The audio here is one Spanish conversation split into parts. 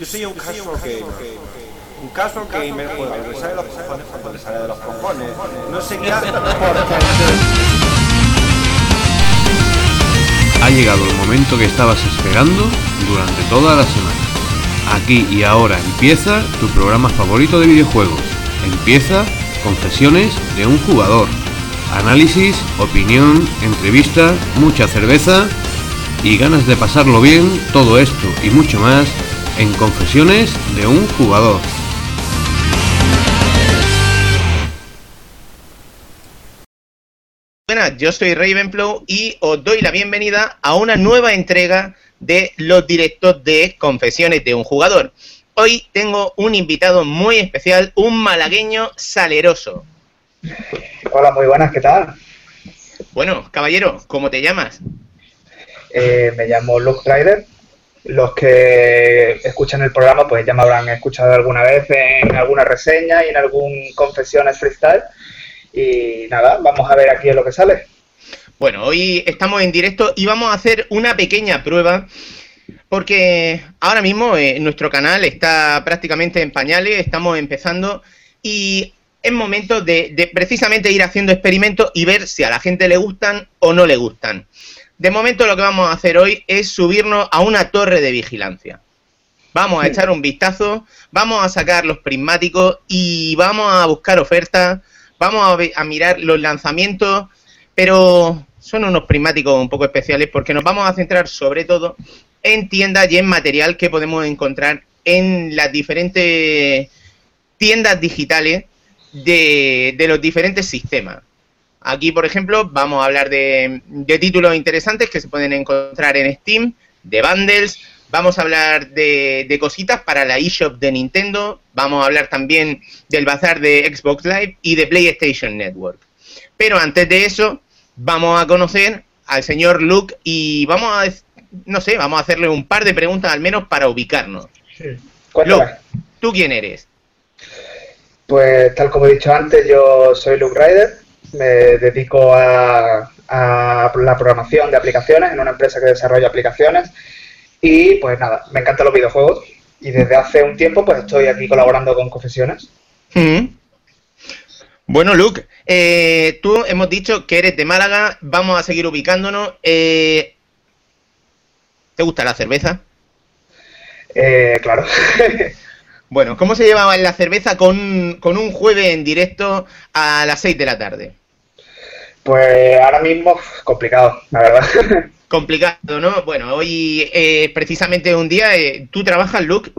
Yo soy un casual gamer. Un casual gamer juega lo que sale de los cojones cuando le sale de los cojones. No sé qué hace porque... Ha llegado el momento que estabas esperando durante toda la semana. Aquí y ahora empieza tu programa favorito de videojuegos. Empieza Confesiones de un jugador. Análisis, opinión, entrevista, mucha cerveza y ganas de pasarlo bien, todo esto y mucho más en Confesiones de un jugador. Buenas, yo soy Ravenflow y os doy la bienvenida a una nueva entrega de los directos de Confesiones de un jugador. Hoy tengo un invitado muy especial, un malagueño saleroso. Hola, muy buenas, ¿qué tal? Bueno, caballero, ¿cómo te llamas? Eh, me llamo Luke Ryder. Los que escuchan el programa pues ya me habrán escuchado alguna vez en alguna reseña y en algún Confesiones Freestyle. Y nada, vamos a ver aquí lo que sale. Bueno, hoy estamos en directo y vamos a hacer una pequeña prueba porque ahora mismo eh, nuestro canal está prácticamente en pañales, estamos empezando y es momento de, de, precisamente ir haciendo experimentos y ver si a la gente le gustan o no le gustan. De momento lo que vamos a hacer hoy es subirnos a una torre de vigilancia. Vamos a echar un vistazo, vamos a sacar los prismáticos y vamos a buscar ofertas, vamos a, a mirar los lanzamientos, pero son unos prismáticos un poco especiales porque nos vamos a centrar sobre todo en tiendas y en material que podemos encontrar en las diferentes tiendas digitales de, de los diferentes sistemas. Aquí, por ejemplo, vamos a hablar de, de, títulos interesantes que se pueden encontrar en Steam, de bundles, vamos a hablar de, de, cositas para la eShop de Nintendo, vamos a hablar también del bazar de Xbox Live y de PlayStation Network. Pero antes de eso, vamos a conocer al señor Luke y vamos a no sé, vamos a hacerle un par de preguntas al menos para ubicarnos. Sí. Luke, ¿tú quién eres? Pues tal como he dicho antes, yo soy Luke Ryder, me dedico a, a, la programación de aplicaciones en una empresa que desarrolla aplicaciones y pues nada, me encantan los videojuegos y desde hace un tiempo pues estoy aquí colaborando con Confesiones. Mm. Bueno, Luke, eh, tú hemos dicho que eres de Málaga, vamos a seguir ubicándonos. Eh, ¿Te gusta la cerveza? Eh, claro. bueno, ¿cómo se llevaba la cerveza con, con, un jueves en directo a las 6 de la tarde? Pues ahora mismo complicado, la verdad. complicado, ¿no? Bueno, hoy eh, precisamente un día, eh, ¿tú trabajas, Luke?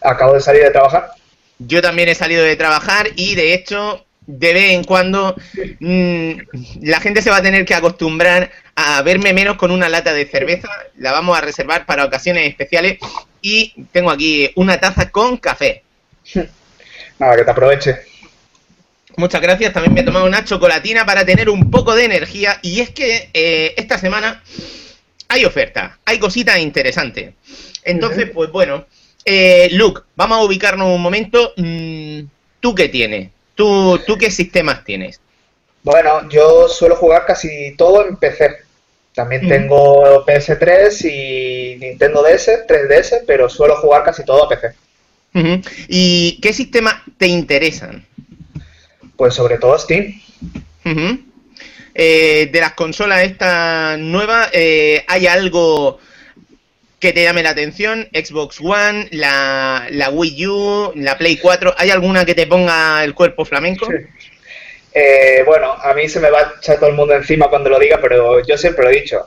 Acabo de salir de trabajar. Yo también he salido de trabajar y de hecho de vez en cuando mmm, la gente se va a tener que acostumbrar a verme menos con una lata de cerveza. La vamos a reservar para ocasiones especiales. Y tengo aquí una taza con café. Nada, que te aproveche. Muchas gracias. También me he tomado una chocolatina para tener un poco de energía. Y es que eh, esta semana hay ofertas, hay cositas interesantes. Entonces, pues bueno, eh, Luke, vamos a ubicarnos un momento. Mm, ¿Tú qué tienes? ¿Tú, ¿Tú qué sistemas tienes? Bueno, yo suelo jugar casi todo en PC. También mm. tengo PS3 y Nintendo DS, 3DS, pero suelo jugar casi todo a PC. ¿Y qué sistemas te interesan? Pues sobre todo Steam. Uh -huh. eh, de las consolas estas nuevas, eh, ¿hay algo que te llame la atención? Xbox One, la, la, Wii U, la Play 4, ¿hay alguna que te ponga el cuerpo flamenco? Sí. Eh, bueno, a mí se me va a echar todo el mundo encima cuando lo diga, pero yo siempre lo he dicho.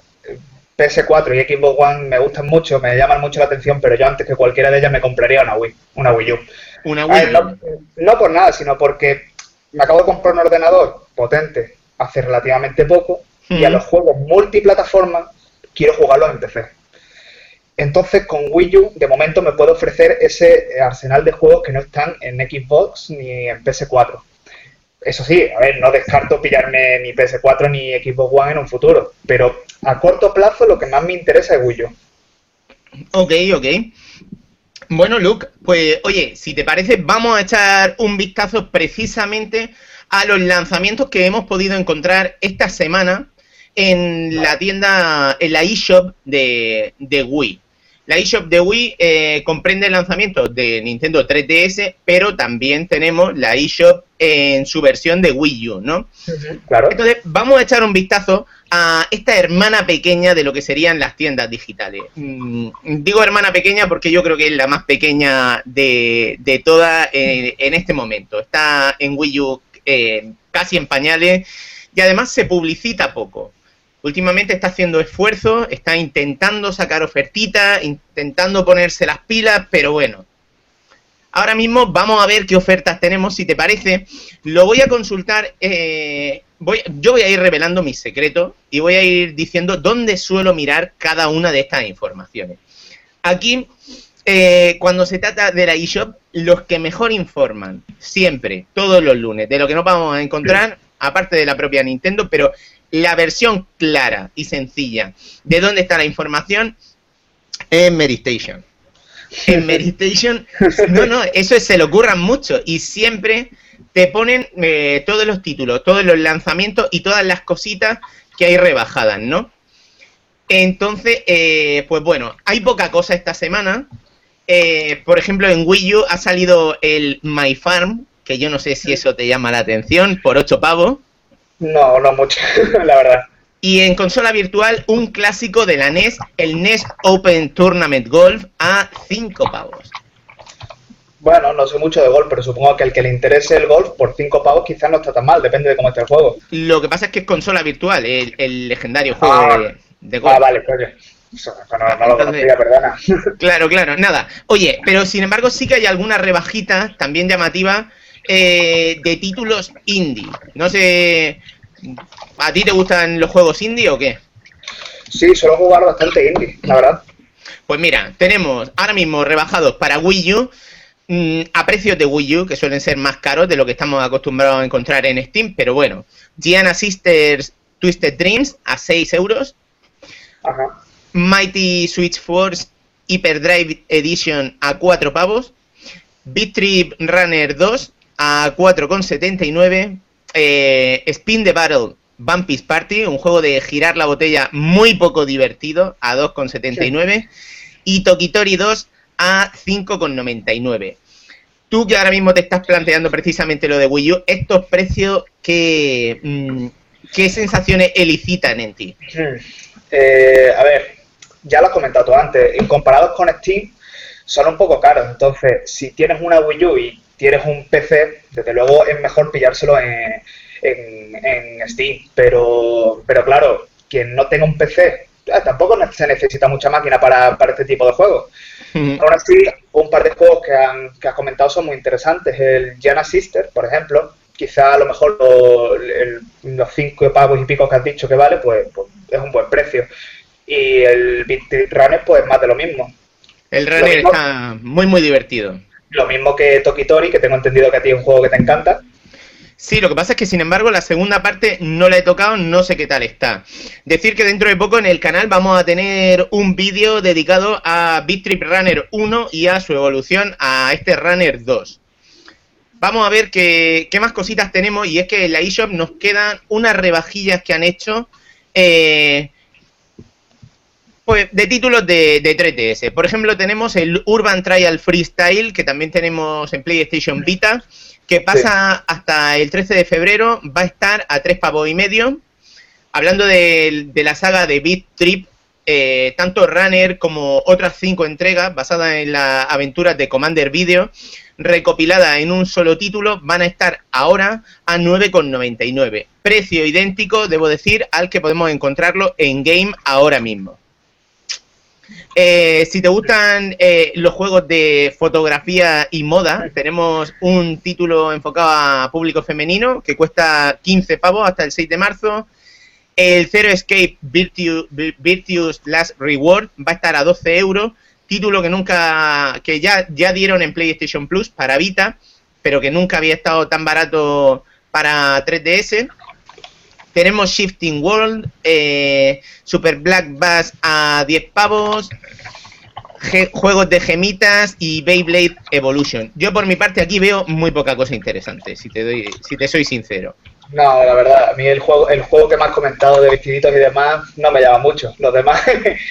PS4 y Xbox One me gustan mucho, me llaman mucho la atención, pero yo antes que cualquiera de ellas me compraría una Wii, una Wii U. Una Wii ver, no, no, por nada, sino porque me acabo de comprar un ordenador potente hace relativamente poco mm. y a los juegos multiplataforma quiero jugarlos en PC. Entonces, con Wii U, de momento me puedo ofrecer ese arsenal de juegos que no están en Xbox ni en PS4. Eso sí, a ver, no descarto pillarme ni PS4 ni Xbox One en un futuro, pero a corto plazo lo que más me interesa es Wii U. Ok, ok. Bueno, Luke, pues oye, si te parece, vamos a echar un vistazo precisamente a los lanzamientos que hemos podido encontrar esta semana en la tienda, en la eShop de, de Wii. La eShop de Wii eh, comprende el lanzamiento de Nintendo 3DS, pero también tenemos la eShop en su versión de Wii U, ¿no? Claro. Entonces, vamos a echar un vistazo a esta hermana pequeña de lo que serían las tiendas digitales. Mm, digo hermana pequeña porque yo creo que es la más pequeña de, de todas eh, en este momento. Está en Wii U eh, casi en pañales y además se publicita poco. Últimamente está haciendo esfuerzos, está intentando sacar ofertitas, intentando ponerse las pilas, pero bueno. Ahora mismo vamos a ver qué ofertas tenemos, si te parece. Lo voy a consultar, eh, voy, yo voy a ir revelando mis secretos y voy a ir diciendo dónde suelo mirar cada una de estas informaciones. Aquí, eh, cuando se trata de la eShop, los que mejor informan, siempre, todos los lunes, de lo que nos vamos a encontrar, aparte de la propia Nintendo, pero la versión clara y sencilla de dónde está la información es Medistation. En Medistation, no, no, eso es, se lo ocurran mucho y siempre te ponen eh, todos los títulos, todos los lanzamientos y todas las cositas que hay rebajadas, ¿no? Entonces, eh, pues bueno, hay poca cosa esta semana. Eh, por ejemplo, en Wii U ha salido el My Farm, que yo no sé si eso te llama la atención, por 8 pavos. No, no mucho, la verdad. Y en consola virtual, un clásico de la NES, el NES Open Tournament Golf, a 5 pavos. Bueno, no sé mucho de golf, pero supongo que el que le interese el golf por 5 pavos quizás no está tan mal, depende de cómo esté el juego. Lo que pasa es que es consola virtual, el, el legendario juego Ah, de, de golf. Ah, vale, coño. No, no lo conocía, perdona. Claro, claro, nada. Oye, pero sin embargo sí que hay algunas rebajitas también llamativas eh, de títulos indie. No sé, ¿a ti te gustan los juegos indie o qué? Sí, suelo jugar bastante indie, la verdad. Pues mira, tenemos ahora mismo rebajados para Wii U mm, a precios de Wii U, que suelen ser más caros de lo que estamos acostumbrados a encontrar en Steam, pero bueno, Gianna Sisters Twisted Dreams a 6 euros, Ajá. Mighty Switch Force Hyperdrive Edition a 4 pavos, Beat Trip Runner 2 a 4,79, eh, Spin the Battle Bumpy's Party, un juego de girar la botella muy poco divertido a 2,79 y Tokitori 2 a 5,99. Tú que ahora mismo te estás planteando precisamente lo de Wii U, estos precios, ¿qué, mm, qué sensaciones elicitan en ti? Hmm. Eh, a ver, ya lo has comentado tú antes, comparados con Steam, son un poco caros. Entonces, si tienes una Wii U y tienes un PC, desde luego es mejor pillárselo en, en- en Steam. Pero, pero claro, quien no tenga un PC, eh, tampoco se necesita mucha máquina para, para este tipo de juegos. Aún así, un par de juegos que, han, que has comentado son muy interesantes. El Gianna Sister, por ejemplo, quizá a lo mejor lo- el- los cinco pavos y pico que has dicho que vale, pues, pues es un buen precio. Y el Beat Runner, pues más de lo mismo. El Lo runner mismo- está muy, muy divertido. Lo mismo que Tokitori, que tengo entendido que a ti es un juego que te encanta. Sí, lo que pasa es que sin embargo la segunda parte no la he tocado, no sé qué tal está. Decir que dentro de poco en el canal vamos a tener un vídeo dedicado a Beat Trip Runner 1 y a su evolución a este Runner 2. Vamos a ver qué, qué más cositas tenemos y es que en la eShop nos quedan unas rebajillas que han hecho eh, pues de títulos de, de 3DS. Por ejemplo, tenemos el Urban Trial Freestyle, que también tenemos en PlayStation Vita, que pasa hasta el 13 de febrero, va a estar a 3 pavos y medio. Hablando de, de la saga de Beat Trip, eh, tanto Runner como otras cinco entregas basadas en las aventuras de Commander Video, recopiladas en un solo título, van a estar ahora a 9,99. Precio idéntico, debo decir, al que podemos encontrarlo en game ahora mismo. Eh, si te gustan eh, los juegos de fotografía y moda, tenemos un título enfocado a público femenino que cuesta 15 pavos hasta el 6 de marzo. El Zero Escape Virtu- Vir- Virtuous Last Reward va a estar a 12 euros. Título que nunca, que ya, ya dieron en PlayStation Plus para Vita, pero que nunca había estado tan barato para 3DS. Tenemos Shifting World, eh, Super Black Bass a 10 pavos, juegos de gemitas y Beyblade Evolution. Yo por mi parte aquí veo muy poca cosa interesante, si te soy sincero. No, la verdad, a mí el juego, el juego que me has comentado de vestiditos y demás no me llama mucho. Los demás,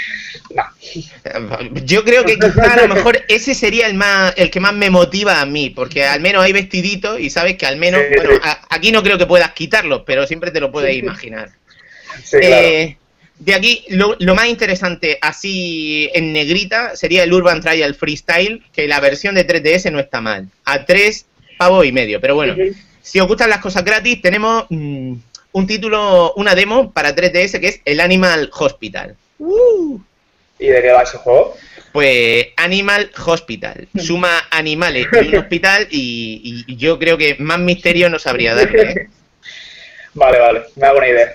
no. Yo creo que quizá a lo mejor ese sería el más, el que más me motiva a mí, porque al menos hay vestiditos y sabes que al menos, bueno, aquí no creo que puedas quitarlos, pero siempre te lo puedes imaginar. Claro. Eh, de aquí, lo, lo más interesante, así en negrita, sería el Urban Trial Freestyle, que la versión de 3DS no está mal. A 3 pavos y medio. Pero bueno, si os gustan las cosas gratis, tenemos mm, un título, una demo para 3DS que es el Animal Hospital. ¿Y de qué va ese juego? Pues Animal Hospital. Suma animales en un hospital y, y yo creo que más misterio no sabría darle. ¿eh? Vale, vale, me hago una idea.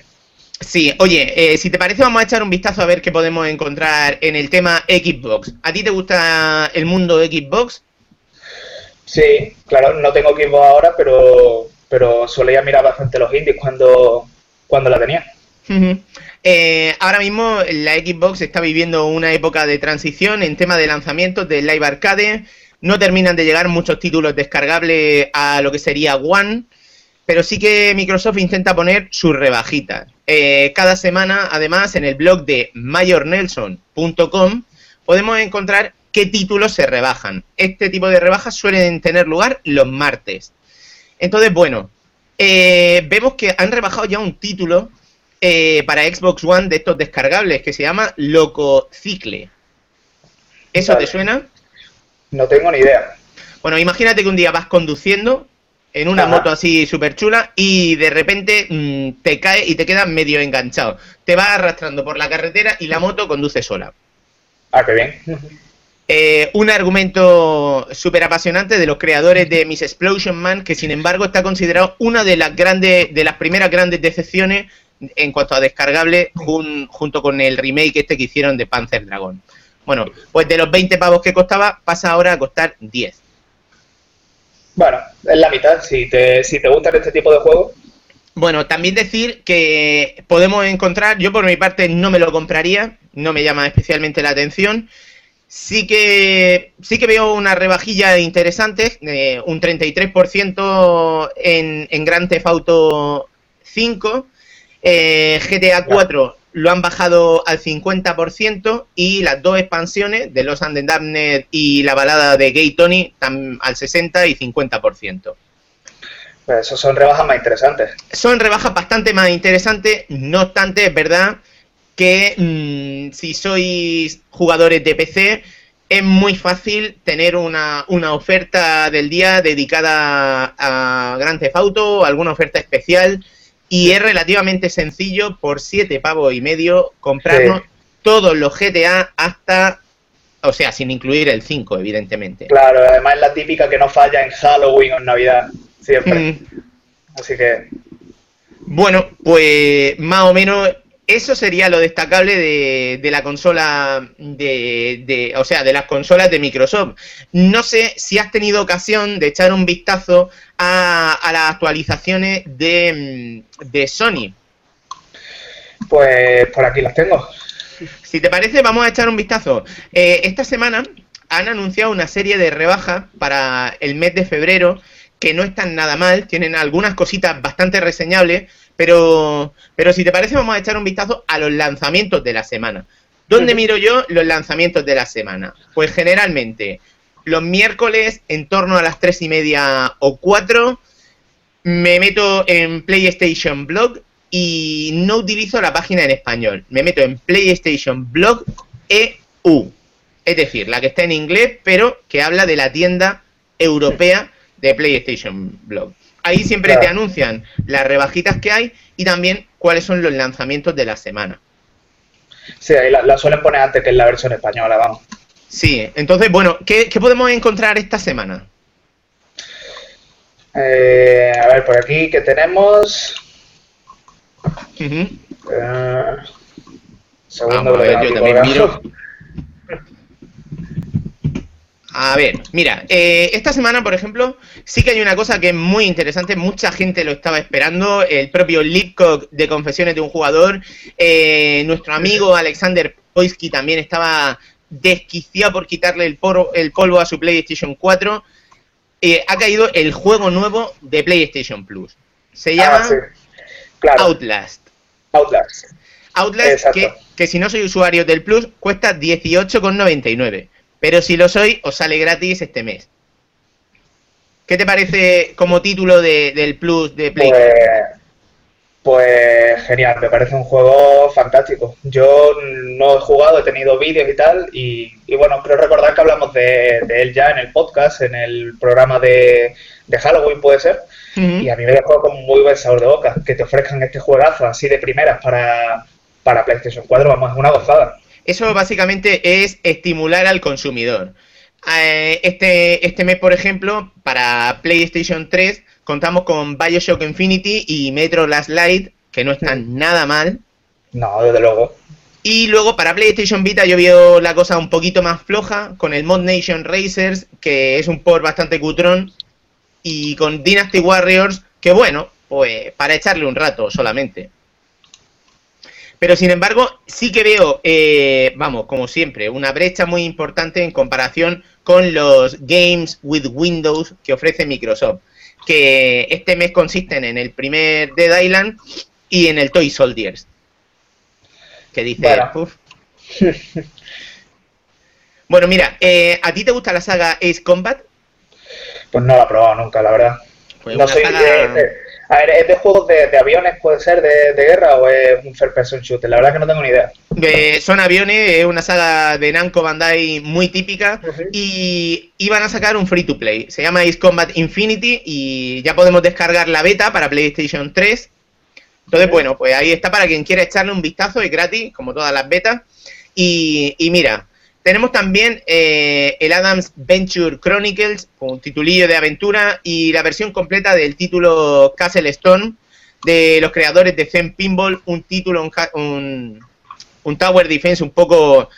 Sí, oye, eh, si te parece vamos a echar un vistazo a ver qué podemos encontrar en el tema Xbox. ¿A ti te gusta el mundo Xbox? Sí, claro, no tengo Xbox ahora, pero, pero solía mirar bastante los indies cuando, cuando la tenía. Eh, ahora mismo la Xbox está viviendo una época de transición en tema de lanzamientos de Live Arcade. No terminan de llegar muchos títulos descargables a lo que sería One, pero sí que Microsoft intenta poner sus rebajitas. Eh, cada semana, además, en el blog de mayornelson.com podemos encontrar qué títulos se rebajan. Este tipo de rebajas suelen tener lugar los martes. Entonces, bueno, eh, vemos que han rebajado ya un título eh, para Xbox One de estos descargables que se llama Loco Cicle. ¿Eso Vale. te suena? No tengo ni idea. Bueno, imagínate que un día vas conduciendo en una Ajá. moto así súper chula y de repente mm, te cae y te quedas medio enganchado. Te vas arrastrando por la carretera y la moto conduce sola. Ah, qué bien. Eh, un argumento súper apasionante de los creadores de Miss Explosion Man, que sin embargo está considerado una de las grandes, de las primeras grandes decepciones en cuanto a descargable, jun- junto con el remake este que hicieron de Panzer Dragon. Bueno, pues de los 20 pavos que costaba, pasa ahora a costar 10. Bueno, es la mitad. Si te, si te gustan este tipo de juegos, Bueno, también decir que podemos encontrar, yo por mi parte no me lo compraría, no me llama especialmente la atención. Sí que sí que veo una rebajilla interesante, eh, un 33% en, en Grand Theft Auto 5. Eh, GTA 4 lo han bajado al 50% y las dos expansiones de Los and the y la balada de Gay Tony tam- al 60 y 50%. pues esos son rebajas más interesantes. Son rebajas bastante más interesantes, no obstante, es verdad que mm, si sois jugadores de PC, es muy fácil tener una, una oferta del día dedicada a Grand Theft Auto alguna oferta especial y es relativamente sencillo por 7 pavos y medio comprarnos Sí. todos los GTA hasta, o sea, sin incluir el 5, evidentemente. Claro, además es la típica que no falla en Halloween o en Navidad. Siempre. Mm. Así que, Bueno, pues más o menos eso sería lo destacable de, de la consola de, de- o sea, de las consolas de Microsoft. No sé si has tenido ocasión de echar un vistazo a, a las actualizaciones de, de Sony. pues por aquí las tengo. Si te parece, vamos a echar un vistazo. Eh, esta semana han anunciado una serie de rebajas para el mes de febrero que no están nada mal, tienen algunas cositas bastante reseñables, pero, pero si te parece, vamos a echar un vistazo a los lanzamientos de la semana. ¿Dónde miro yo los lanzamientos de la semana? Pues generalmente los miércoles en torno a las tres y media o cuatro me meto en PlayStation Blog y no utilizo la página en español. Me meto en PlayStation Blog EU. Es decir, la que está en inglés, pero que habla de la tienda europea de PlayStation Blog. Ahí siempre Claro. te anuncian las rebajitas que hay y también cuáles son los lanzamientos de la semana. Sí, ahí la, la suelen poner antes que en la versión española, vamos. Sí, entonces, bueno, ¿qué, qué podemos encontrar esta semana? Eh, a ver, por aquí que tenemos. Ujú. eh, segundo Vamos a ver, yo también miro. A ver, mira, eh, esta semana, por ejemplo, sí que hay una cosa que es muy interesante, mucha gente lo estaba esperando, el propio Leapcock de Confesiones de un Jugador, eh, nuestro amigo Alexander Poisky también estaba desquiciado por quitarle el, poro- el polvo a su PlayStation 4, eh, ha caído el juego nuevo de PlayStation Plus. Se llama Ah, sí. Claro, Outlast. Outlast. Outlast, que si no soy usuario del Plus, cuesta 18,99. Pero si lo soy, os sale gratis este mes. ¿Qué te parece como título de- del Plus de Play? Pues, pues genial, me parece un juego fantástico. Yo no he jugado, he tenido vídeos y tal, y, y bueno, creo recordar que hablamos de, de él ya en el podcast, en el programa de, de Halloween, puede ser, y a mí me dejó con muy buen sabor de boca. Que te ofrezcan este juegazo así de primeras para, para PlayStation 4, vamos, es una gozada. Eso básicamente es estimular al consumidor. Eh, Este, este mes, por ejemplo, para PlayStation 3 contamos con Bioshock Infinity y Metro Last Light, que no están nada mal. No, desde luego. Y luego para PlayStation Vita yo veo la cosa un poquito más floja con el Mod Nation Racers, que es un port bastante cutrón, y con Dynasty Warriors, que bueno, pues para echarle un rato solamente. Pero sin embargo, sí que veo, eh, vamos, como siempre, una brecha muy importante en comparación con los Games with Windows que ofrece Microsoft. Que este mes consisten en el primer Dead Island y en el Toy Soldiers. Que dice, Bueno. "Uf". Bueno, mira, eh, ¿a ti te gusta la saga Ace Combat? Pues no lo he probado nunca, la verdad. Pues no soy saga- A ver, ¿es de juegos de, de aviones, puede ser, de, de guerra o es un first person shooter? La verdad que no tengo ni idea. Eh, son aviones, es una saga de Namco Bandai muy típica y iban a sacar un free to play. Se llama Ace Combat Infinity y ya podemos descargar la beta para PlayStation 3. Entonces, bueno, pues ahí está para quien quiera echarle un vistazo, es gratis, como todas las betas. Y, y mira, tenemos también eh, el Adams Venture Chronicles, con un titulillo de aventura, y la versión completa del título Castle Stone, de los creadores de Zen Pinball, un título, un, ja- un, un Tower Defense un poco,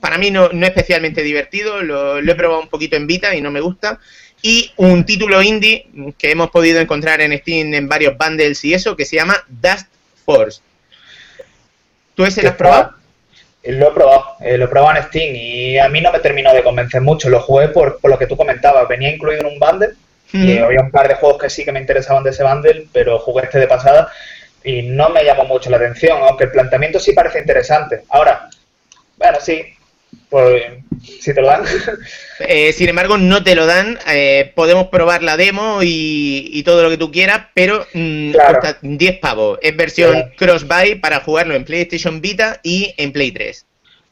para mí no, no especialmente divertido, lo, lo he probado un poquito en Vita y no me gusta, y un título indie que hemos podido encontrar en Steam en varios bundles y eso, que se llama Dust Force. ¿Tú ese lo has probado? Lo he probado, eh, lo he probado en Steam y a mí no me terminó de convencer mucho. Lo jugué por, por lo que tú comentabas. Venía incluido en un bundle y había un par de juegos que sí que me interesaban de ese bundle, pero jugué este de pasada y no me llamó mucho la atención, aunque el planteamiento sí parece interesante. Ahora, bueno, sí, pues si te lo dan. Eh, sin embargo, no te lo dan. eh, podemos probar la demo y, y todo lo que tú quieras, pero mm, Claro. cuesta 10 pavos. Es versión Claro. cross-buy para jugarlo en PlayStation Vita y en Play 3.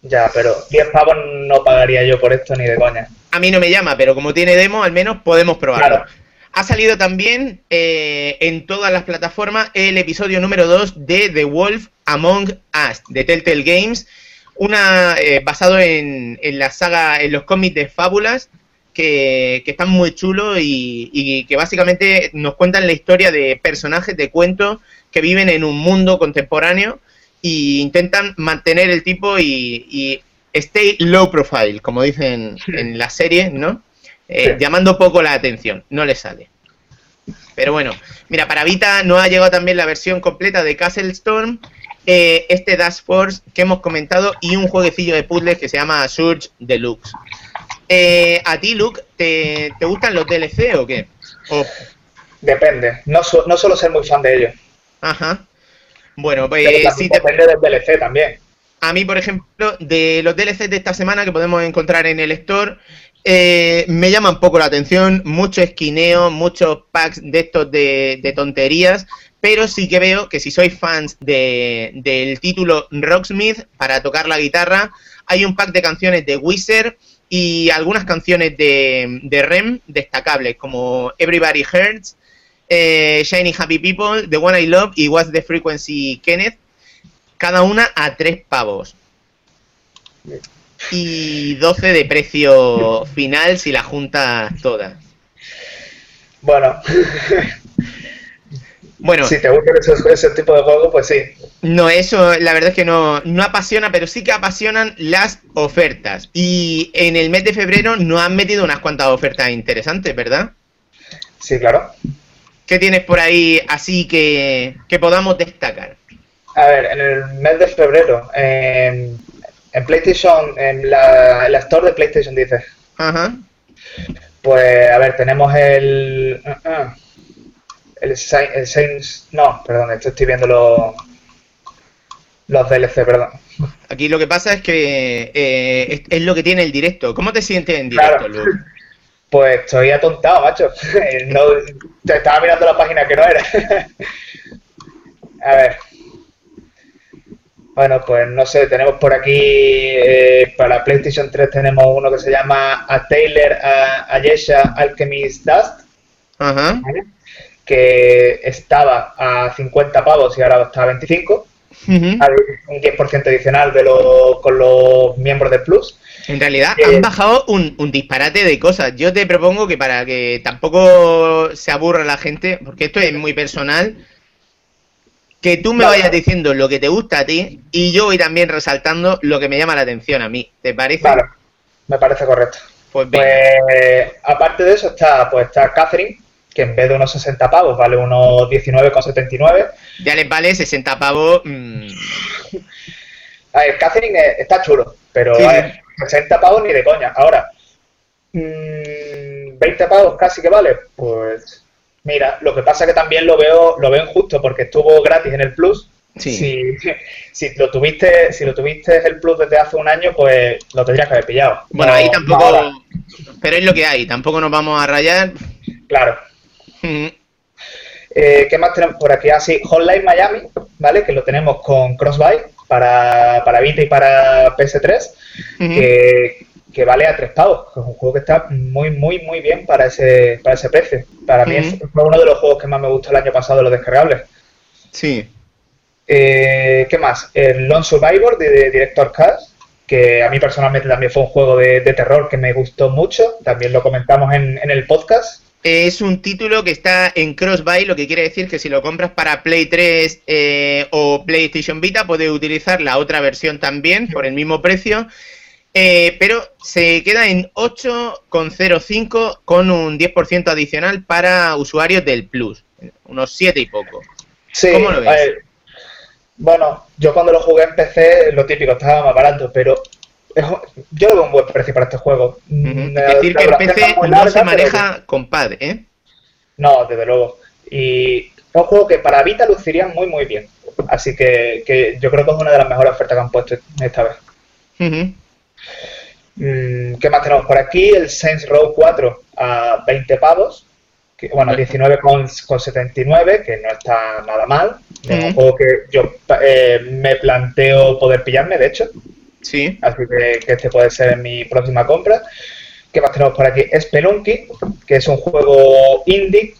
ya, pero 10 pavos no pagaría yo por esto ni de coña. A mí no me llama, pero como tiene demo, al menos podemos probarlo. Claro. Ha salido también eh, en todas las plataformas el episodio número 2 de The Wolf Among Us, de Telltale Games, una eh, basado en, en la saga, en los cómics de Fábulas, que, que están muy chulos y, y que básicamente nos cuentan la historia de personajes de cuentos que viven en un mundo contemporáneo e intentan mantener el tipo y, y stay low profile, como dicen en la serie, ¿no? Eh, llamando poco la atención, no le sale. Pero bueno, mira, para Vita no ha llegado también la versión completa de Castle Storm, eh, este Dash Force que hemos comentado y un jueguecillo de puzzles que se llama Surge Deluxe. Eh, ¿A ti, Luke, te, te gustan los DLC o qué? Depende, no, su- no suelo ser muy fan de ellos. ajá. Bueno, pues Pero te, depende del DLC también. A mí, por ejemplo, de los DLCs de esta semana que podemos encontrar en el store, eh, me llama un poco la atención, mucho esquineo, muchos packs de estos de, tonterías, pero sí que veo que si sois fans de- del título Rocksmith para tocar la guitarra, hay un pack de canciones de Wizard y algunas canciones de, de Rem destacables, como Everybody Hurts, eh, Shiny Happy People, The One I Love y What's the Frequency Kenneth, cada una a 3 pavos. Y 12 de precio final si la juntas todas. Bueno, Bueno, si te gustan esos- ese tipo de juegos, pues sí. no, eso la verdad es que no, no apasiona, pero sí que apasionan las ofertas. Y en el mes de febrero nos han metido unas cuantas ofertas interesantes, ¿verdad? Sí, claro. ¿Qué tienes por ahí así que, que podamos destacar? A ver, en el mes de febrero, en, en PlayStation, en la, en la store de PlayStation, dice. Ajá. Pues, a ver, tenemos el. uh, uh, el, Saints... No, perdón, esto estoy viendo los, los DLC, perdón. Aquí lo que pasa es que eh, es, lo que tiene el directo. ¿Cómo te sientes en directo, Luke? Pues estoy atontado, macho. No, te estaba mirando la página que no era. A ver. Bueno, pues no sé, tenemos por aquí, eh, para PlayStation 3 tenemos uno que se llama A Taylor a Ayesha Alchemist Dust, Ajá. que estaba a 50 pavos y ahora está a 25. un 10% adicional de lo, con los miembros de Plus. En realidad han bajado un, un, disparate de cosas. Yo te propongo que para que tampoco se aburra la gente, porque esto es muy personal, que tú me vayas diciendo lo que te gusta a ti y yo voy también resaltando lo que me llama la atención a mí. ¿Te parece? Claro, me parece correcto. Pues, pues aparte de eso está, pues está Catherine, que en vez de unos 60 pavos vale unos 19,79. Ya les vale 60 pavos. Mmm... A ver, Catherine está chulo, pero 60 pavos ni de coña. Ahora, 20 mm, pavos casi que vale, pues Mira, lo que pasa que también lo veo, lo veo injusto porque estuvo gratis en el Plus. Sí. Si, lo tuviste, si lo tuviste el Plus desde hace un año, pues lo tendrías que haber pillado. Bueno, ahí tampoco. pero es lo que hay, tampoco nos vamos a rayar. Claro. Eh, ¿Qué más tenemos por aquí? Así, ah, Hotline Miami, ¿vale? Que lo tenemos con Crossbuy para, para Vita y para PS3. que, que vale a tres pavos. Es un juego que está muy, muy, muy bien para ese, para ese precio. Para mí es, fue uno de los juegos que más me gustó el año pasado de los descargables. Sí. Eh, ¿Qué más? El Lone Survivor de, Director Cast, que a mí personalmente también fue un juego de, terror que me gustó mucho. También lo comentamos en, el podcast. Es un título que está en cross-buy, lo que quiere decir que si lo compras para Play 3 eh, o PlayStation Vita, puedes utilizar la otra versión también por el mismo precio. Eh, pero se queda en 8,05 con un 10% adicional para usuarios del Plus, unos 7 y poco. ¿Cómo lo ves? bueno, yo cuando lo jugué en PC, lo típico, estaba más barato, pero yo lo veo un buen precio para este juego. Mm, es decir, que en PC no se maneja con pad, ¿eh? No, desde luego. Y es un juego que para Vita luciría muy, muy bien. Así que, yo creo que es una de las mejores ofertas que han puesto esta vez. Mm, ¿Qué más tenemos por aquí? El Saints Row 4 a 20 pavos. Que, bueno, 19,79, que no está nada mal. Es un juego que yo eh, me planteo poder pillarme, de hecho. Sí. Así que, este puede ser mi próxima compra. ¿Qué más tenemos por aquí? Spelunky, que es un juego indie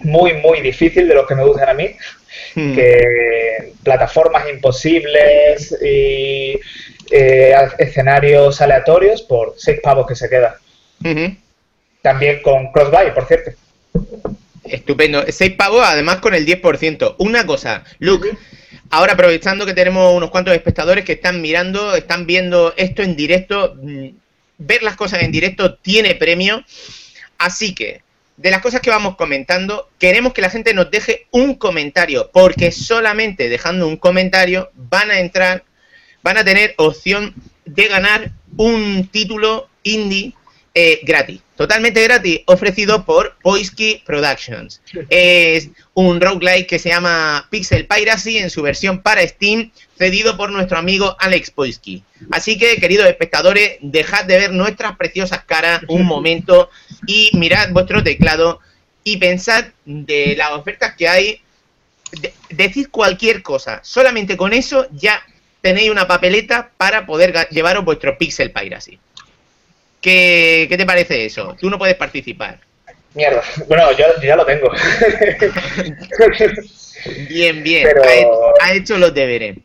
muy, muy difícil de los que me gustan a mí. Hmm. Que plataformas imposibles y eh, escenarios aleatorios por seis pavos que se queda. También con Crossbuy, por cierto. Estupendo. Seis pavos, además con el 10%. Una cosa, Luke, ahora aprovechando que tenemos unos cuantos espectadores que están mirando, están viendo esto en directo, mm, ver las cosas en directo tiene premio. Así que, de las cosas que vamos comentando, queremos que la gente nos deje un comentario, porque solamente dejando un comentario van a entrar van a tener opción de ganar un título indie eh, gratis, totalmente gratis, ofrecido por Poisky Productions. Es un roguelike que se llama Pixel Piracy en su versión para Steam, cedido por nuestro amigo Alex Poisky. Así que, queridos espectadores, dejad de ver nuestras preciosas caras un momento y mirad vuestro teclado y pensad de las ofertas que hay. decid cualquier cosa, solamente con eso ya tenéis una papeleta para poder llevaros vuestro Pixel Piracy. ¿Qué, ¿Qué te parece eso? Tú no puedes participar. Mierda. Bueno, yo, ya lo tengo. bien, bien. Ha, hecho los deberes.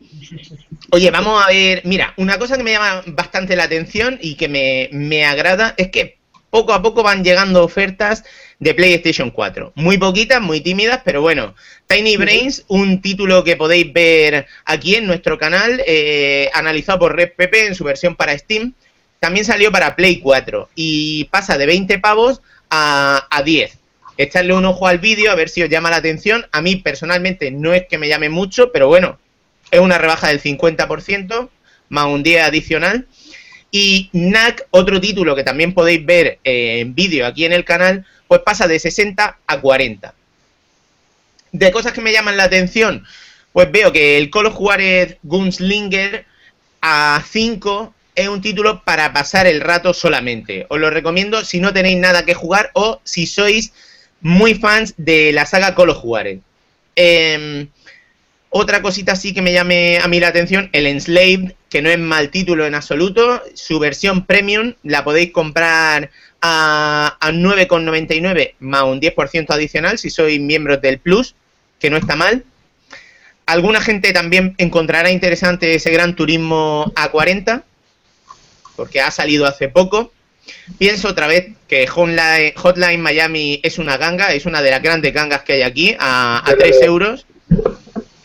Oye, vamos a ver. Mira, una cosa que me llama bastante la atención y que me, me agrada es que poco a poco van llegando ofertas de PlayStation 4. Muy poquitas, muy tímidas, pero bueno. Tiny Brains, un título que podéis ver aquí en nuestro canal, eh, analizado por Red Pepe en su versión para Steam. También salió para Play 4 y pasa de 20 pavos a, a 10. Echarle un ojo al vídeo a ver si os llama la atención. A mí personalmente no es que me llame mucho, pero bueno, es una rebaja del 50% más un día adicional. Y NAC, otro título que también podéis ver eh, en vídeo aquí en el canal, pues pasa de 60 a 40. de cosas que me llaman la atención, pues veo que el Call of Juarez Gunslinger a 5 es un título para pasar el rato solamente. Os lo recomiendo si no tenéis nada que jugar o si sois muy fans de la saga Call of. Em, otra cosita sí que me llame a mí la atención, el Enslaved, que no es mal título en absoluto. Su versión premium la podéis comprar a, a 9,99 más un 10% adicional si sois miembros del Plus, que no está mal. Alguna gente también encontrará interesante ese Gran Turismo A40, porque ha salido hace poco. Pienso otra vez que Hotline, Miami es una ganga, es una de las grandes gangas que hay aquí, a, a 3 euros.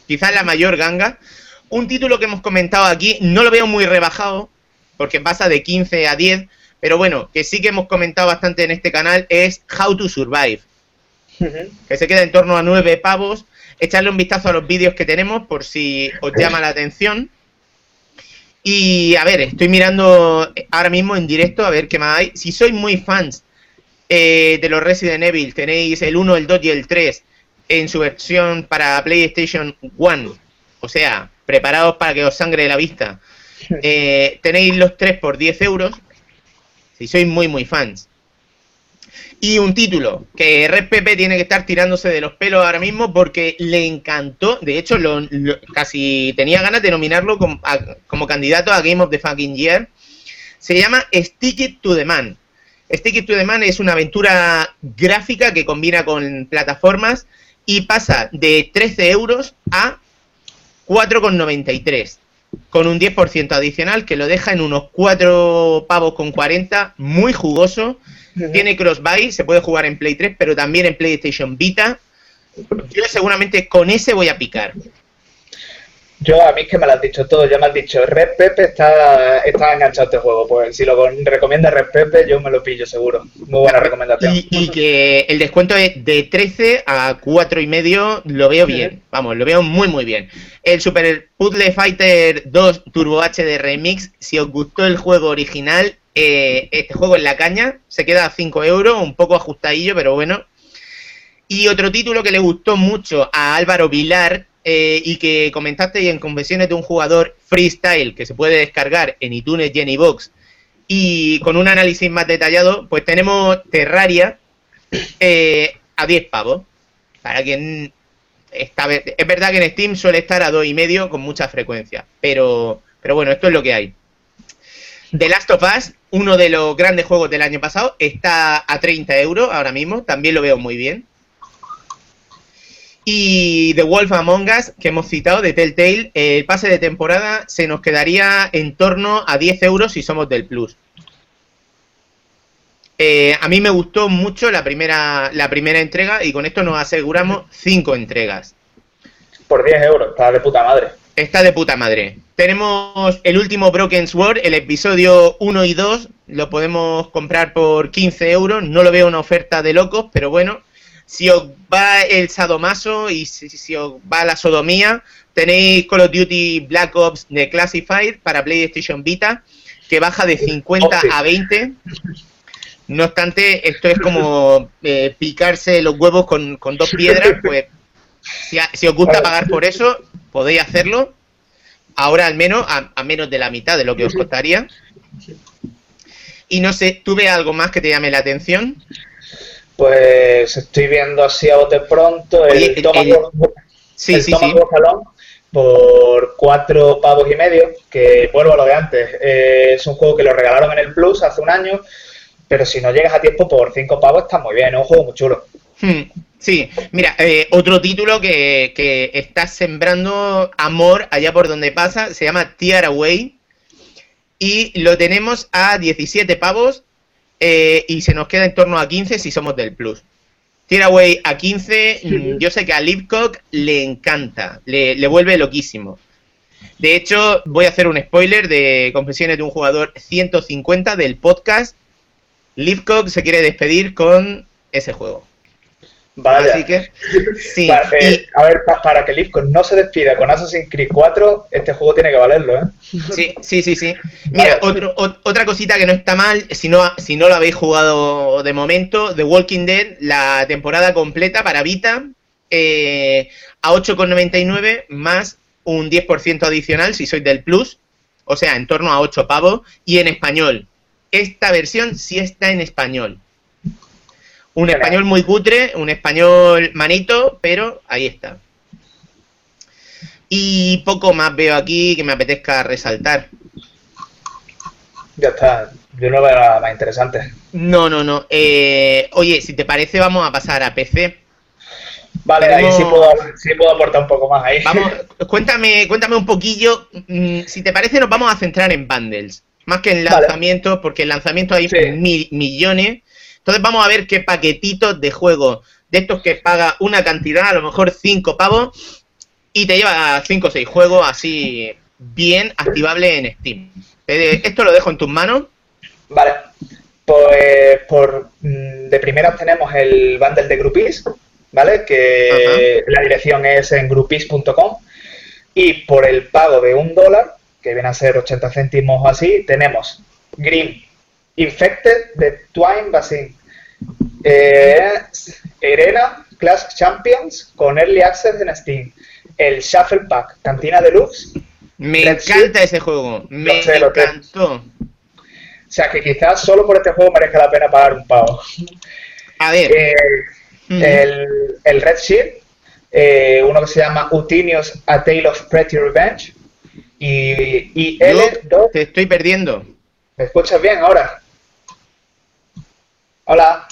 Quizás la mayor ganga. Un título que hemos comentado aquí, no lo veo muy rebajado, porque pasa de 15 a 10, pero bueno, que sí que hemos comentado bastante en este canal, es How to Survive. Que se queda en torno a 9 pavos. Echarle un vistazo a los vídeos que tenemos por si os llama la atención. Y a ver, estoy mirando ahora mismo en directo a ver qué más hay. Si sois muy fans eh, de los Resident Evil, tenéis el 1, el 2 y el 3 en su versión para PlayStation 1. O sea, preparados para que os sangre la vista. Eh, tenéis los 3 por 10 euros. Si sois muy, muy fans. Y un título que Pepe tiene que estar tirándose de los pelos ahora mismo porque le encantó. De hecho, lo, casi tenía ganas de nominarlo como, como, candidato a Game of the Fucking Year. Se llama Stick It to the Man. Stick It to the Man es una aventura gráfica que combina con plataformas y pasa de 13 euros a 4,93 con un 10% adicional que lo deja en unos 4 pavos con 40, muy jugoso tiene cross-buy, se puede jugar en Play 3, pero también en PlayStation Vita. Yo seguramente con ese voy a picar. Yo, a mí es que me lo has dicho todo, ya me has dicho, Red Pepe está, está enganchado a este juego, pues si lo recomienda Red Pepe, yo me lo pillo seguro. Muy buena recomendación. Y, que el descuento es de 13 a 4 y medio, lo veo bien, vamos, lo veo muy muy bien. El Super Puzzle Fighter 2 Turbo HD Remix, si os gustó el juego original, eh, este juego en la caña, se queda a 5 euros, un poco ajustadillo, pero bueno. Y otro título que le gustó mucho a Álvaro Vilar eh, y que comentaste en Convenciones de un jugador freestyle que se puede descargar en iTunes y Box y con un análisis más detallado, pues tenemos Terraria eh, a 10 pavos. Para quien está, es verdad que en Steam suele estar a 2,5 con mucha frecuencia, pero, pero bueno, esto es lo que hay. The Last of Us, uno de los grandes juegos del año pasado, está a 30 euros ahora mismo, también lo veo muy bien. Y The Wolf Among Us, que hemos citado, de Telltale, el pase de temporada se nos quedaría en torno a 10 euros si somos del Plus. Eh, a mí me gustó mucho la primera, la primera entrega y con esto nos aseguramos 5 entregas. Por 10 euros, está de puta madre. Está de puta madre. Tenemos el último Broken Sword, el episodio 1 y 2. Lo podemos comprar por 15 euros. No lo veo una oferta de locos, pero bueno. Si os va el sadomaso y si, os va la sodomía, tenéis Call of Duty Black Ops de Classified para PlayStation Vita, que baja de 50 a 20. No obstante, esto es como eh, picarse los huevos con, dos piedras, pues si, si os gusta pagar por eso, podéis hacerlo ahora al menos a, menos de la mitad de lo que os costaría. Y no sé, ¿tú ves algo más que te llame la atención? Pues estoy viendo así a bote pronto el, sí, sí, sí. por cuatro pavos y medio, que vuelvo a lo de antes. Eh, es un juego que lo regalaron en el Plus hace un año, pero si no llegas a tiempo por cinco pavos está muy bien, es un juego muy chulo. Hmm. Sí, mira, eh, otro título que, que, está sembrando amor allá por donde pasa se llama Tear Away y lo tenemos a 17 pavos eh, y se nos queda en torno a 15 si somos del Plus. Tear Away a 15, mm, yo sé que a Lipcock le encanta, le, le vuelve loquísimo. De hecho, voy a hacer un spoiler de Confesiones de un jugador 150 del podcast. Lipcock se quiere despedir con ese juego. Vale. Así que, sí. A ver, para que Lifcon no se despida con Assassin's Creed 4, este juego tiene que valerlo, ¿eh? Sí, sí, sí, sí. Mira, otra cosita que no está mal, si no, si no lo habéis jugado de momento, The Walking Dead, la temporada completa para Vita, eh, a 8,99 más un 10% adicional si sois del Plus, o sea, en torno a 8 pavos, y en español. Esta versión sí está en español. Un español muy cutre, un español manito, pero ahí está. Y poco más veo aquí que me apetezca resaltar. Ya está, yo no veo nada más interesante. No, no, no. Eh, oye, si te parece, vamos a pasar a PC. Vale, ahí sí puedo, aportar un poco más ahí. Vamos, cuéntame, cuéntame un poquillo. Mm, si te parece, nos vamos a centrar en bundles. Más que en lanzamientos, porque en lanzamiento hay mil, millones. Entonces vamos a ver qué paquetitos de juego de estos que paga una cantidad, a lo mejor 5 pavos, y te lleva 5 o 6 juegos así bien activable en Steam. Esto lo dejo en tus manos. Vale. Pues por mm, de primeras tenemos el bundle de Groupies, ¿vale? Que la dirección es en groupies.com. Y por el pago de un dólar, que viene a ser 80 céntimos o así, tenemos Green Infected de Twine Basin. Eh, Erena Class Champions con Early Access en Steam. El Shuffle Pack Cantina Deluxe me encanta ese juego. Me encantó. O sea que quizás solo por este juego merezca la pena pagar un pago. A ver. Eh, el, Red Shield, eh, uno que se llama Utinius A Tale of Pretty Revenge. Y, y L2. Te estoy perdiendo. ¿Me escuchas bien ahora? Hola.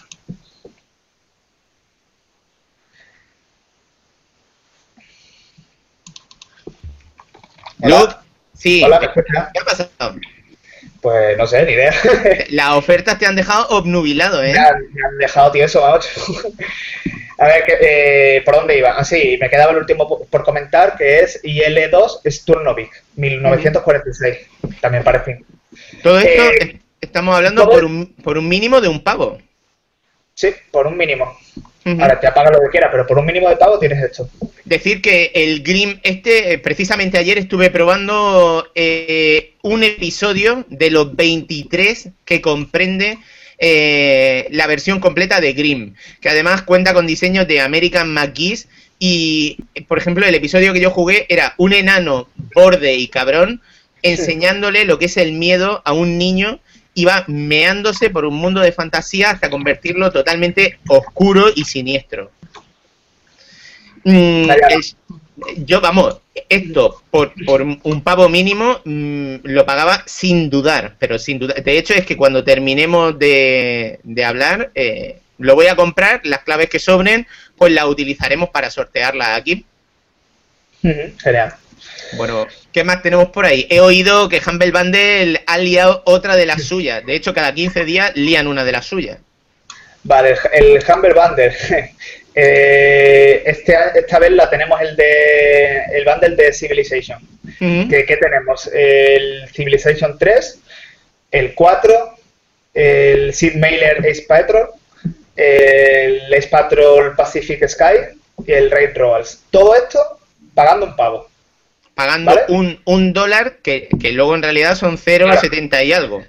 sí. ¿qué ha pasado? Pues no sé, ni idea. Las ofertas te han dejado obnubilado, ¿eh? Me han, dejado tieso, vamos. A ver, eh, ¿por dónde iba? Ah, sí, me quedaba el último por comentar, que es IL2 Sturnovik, 1946. También parece. Todo esto eh, estamos hablando por un, por un mínimo de un pavo. Sí, por un mínimo. Ahora te apaga lo que quieras, pero por un mínimo de pago tienes esto. Decir que el Grim, este, eh, precisamente ayer estuve probando eh, un episodio de los 23 que comprende eh, la versión completa de Grim, que además cuenta con diseños de American McGee's y, por ejemplo, el episodio que yo jugué era un enano borde y cabrón enseñándole lo que es el miedo a un niño iba meándose por un mundo de fantasía hasta convertirlo totalmente oscuro y siniestro. Mm, yo, vamos, esto por, un pavo mínimo mm, lo pagaba sin dudar, pero sin dudar. De hecho, es que cuando terminemos de, hablar, eh, lo voy a comprar, las claves que sobren, pues las utilizaremos para sortearla aquí. Genial. Bueno, ¿qué más tenemos por ahí? He oído que Humble Bundle ha liado otra de las suyas. De hecho, cada 15 días lían una de las suyas. Vale, el Humble Bundle. Eh, este, esta vez la tenemos el de el bundle de Civilization. ¿Qué, tenemos? El Civilization 3, el 4, el Sid Mailer Ace Patrol, el Ace Patrol Pacific Sky y el Raid Royals. Todo esto pagando un pavo pagando un, un, dólar que, luego en realidad son 0,70 y algo.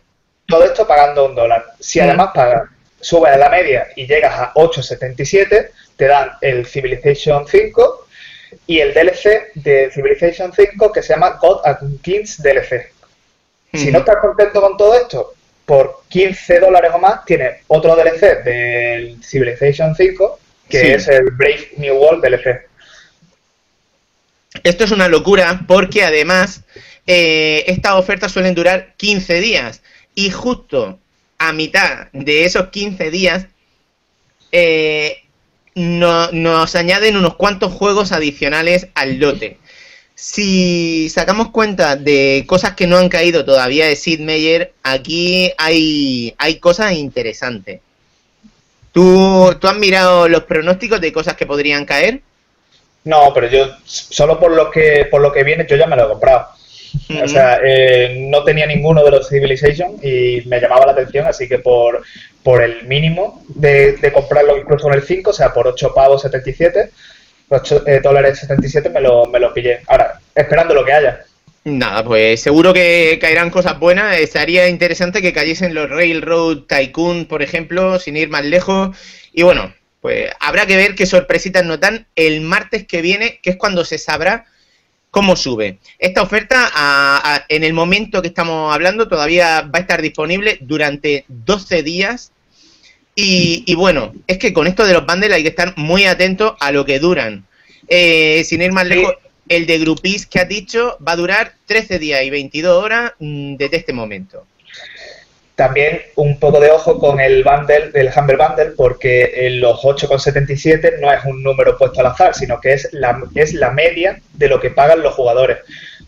Todo esto pagando un dólar. Si mm. además pagas, subes a la media y llegas a 8,77, te dan el Civilization 5 y el DLC de Civilization 5 que se llama God and Kings DLC. Si no estás contento con todo esto, por 15 dólares o más tienes otro DLC del Civilization 5 que es el Brave New World DLC. Esto es una locura porque además eh, estas ofertas suelen durar 15 días y justo a mitad de esos 15 días eh, nos añaden unos cuantos juegos adicionales al lote. Si sacamos cuenta de cosas que no han caído todavía de Sid Meier, aquí hay, hay cosas interesantes. ¿Tú, ¿Tú has mirado los pronósticos de cosas que podrían caer? No, pero yo solo por lo que por lo que viene yo ya me lo he comprado. O sea, eh, no tenía ninguno de los Civilization y me llamaba la atención, así que por, por el mínimo de, comprarlo incluso en el 5, o sea, por 8 pavos 77, 8 eh, dólares 77 me lo, me lo pillé. Ahora, esperando lo que haya. Nada, pues seguro que caerán cosas buenas. Estaría interesante que cayesen los Railroad Tycoon, por ejemplo, sin ir más lejos. Y bueno, pues habrá que ver qué sorpresitas nos dan el martes que viene, que es cuando se sabrá cómo sube. Esta oferta, en el momento que estamos hablando, todavía va a estar disponible durante 12 días. Y, bueno, es que con esto de los bundles hay que estar muy atentos a lo que duran. Eh, sin ir más lejos, el de Groupies que has dicho va a durar 13 días y 22 horas mm, desde este momento. También un poco de ojo con el bundle, el Humble Bundle, porque los 8,77 no es un número puesto al azar, sino que es la, es la media de lo que pagan los jugadores.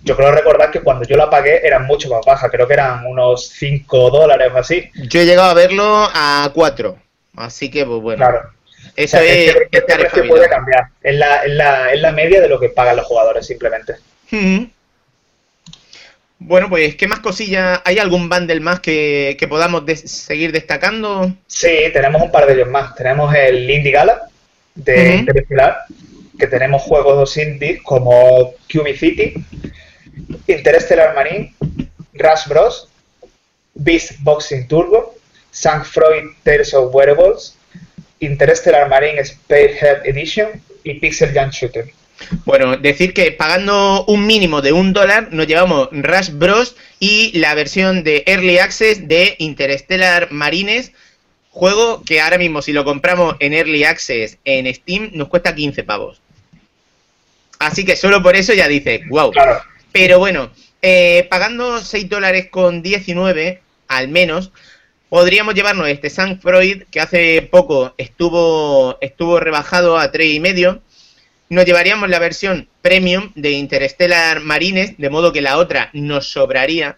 Yo creo recordar que cuando yo la pagué eran mucho más bajas, creo que eran unos 5 dólares o así. Yo he llegado a verlo a 4, así que pues bueno. Claro. Eso es, este puede cambiar. Es la, es, la, es la media de lo que pagan los jugadores, simplemente. Bueno, pues, ¿qué más cosillas? ¿Hay algún bundle más que, podamos seguir destacando? Sí, tenemos un par de ellos más. Tenemos el Indie Gala de Interstellar, que tenemos juegos indies como QB City, Interstellar Marine, Rush Bros, Beast Boxing Turbo, Sank Freud Tales of Wearables, Interstellar Marine Spacehead Edition y Pixel Gun Shooter. Bueno, decir que pagando un mínimo de un dólar nos llevamos Rush Bros. y la versión de Early Access de Interstellar Marines, juego que ahora mismo si lo compramos en Early Access en Steam nos cuesta 15 pavos. Así que solo por eso ya dice, wow. Pero bueno, eh, pagando 6 dólares con 19 al menos, podríamos llevarnos este San Freud que hace poco estuvo, estuvo rebajado a 3,5 y medio nos llevaríamos la versión premium de Interstellar Marines, de modo que la otra nos sobraría.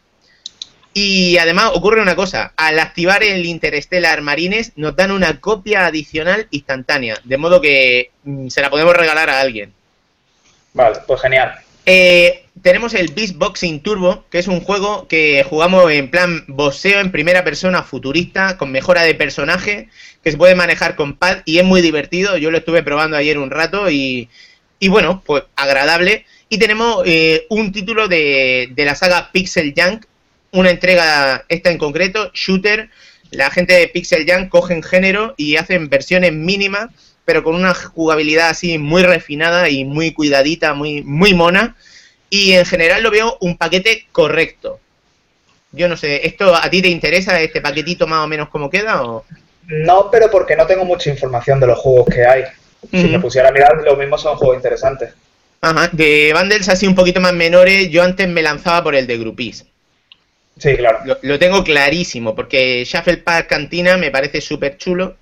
Y además ocurre una cosa, al activar el Interstellar Marines nos dan una copia adicional instantánea, de modo que mm, se la podemos regalar a alguien. Vale, pues genial. Eh, tenemos el Beast Boxing Turbo, que es un juego que jugamos en plan boxeo en primera persona futurista, con mejora de personaje, que se puede manejar con pad y es muy divertido. Yo lo estuve probando ayer un rato y, y bueno, pues agradable. Y tenemos eh, un título de, de, la saga Pixel Junk, una entrega, esta en concreto, Shooter. La gente de Pixel Junk cogen género y hacen versiones mínimas, pero con una jugabilidad así muy refinada y muy cuidadita, muy, muy mona. Y en general lo veo un paquete correcto. Yo no sé, ¿esto a ti te interesa este paquetito más o menos como queda? O? No, pero porque no tengo mucha información de los juegos que hay. Si me pusiera a mirar, lo mismo son juegos interesantes. Ajá, de bundles así un poquito más menores, yo antes me lanzaba por el de Groupies. Sí, claro. Lo, tengo clarísimo, porque Shuffle Park Cantina me parece súper chulo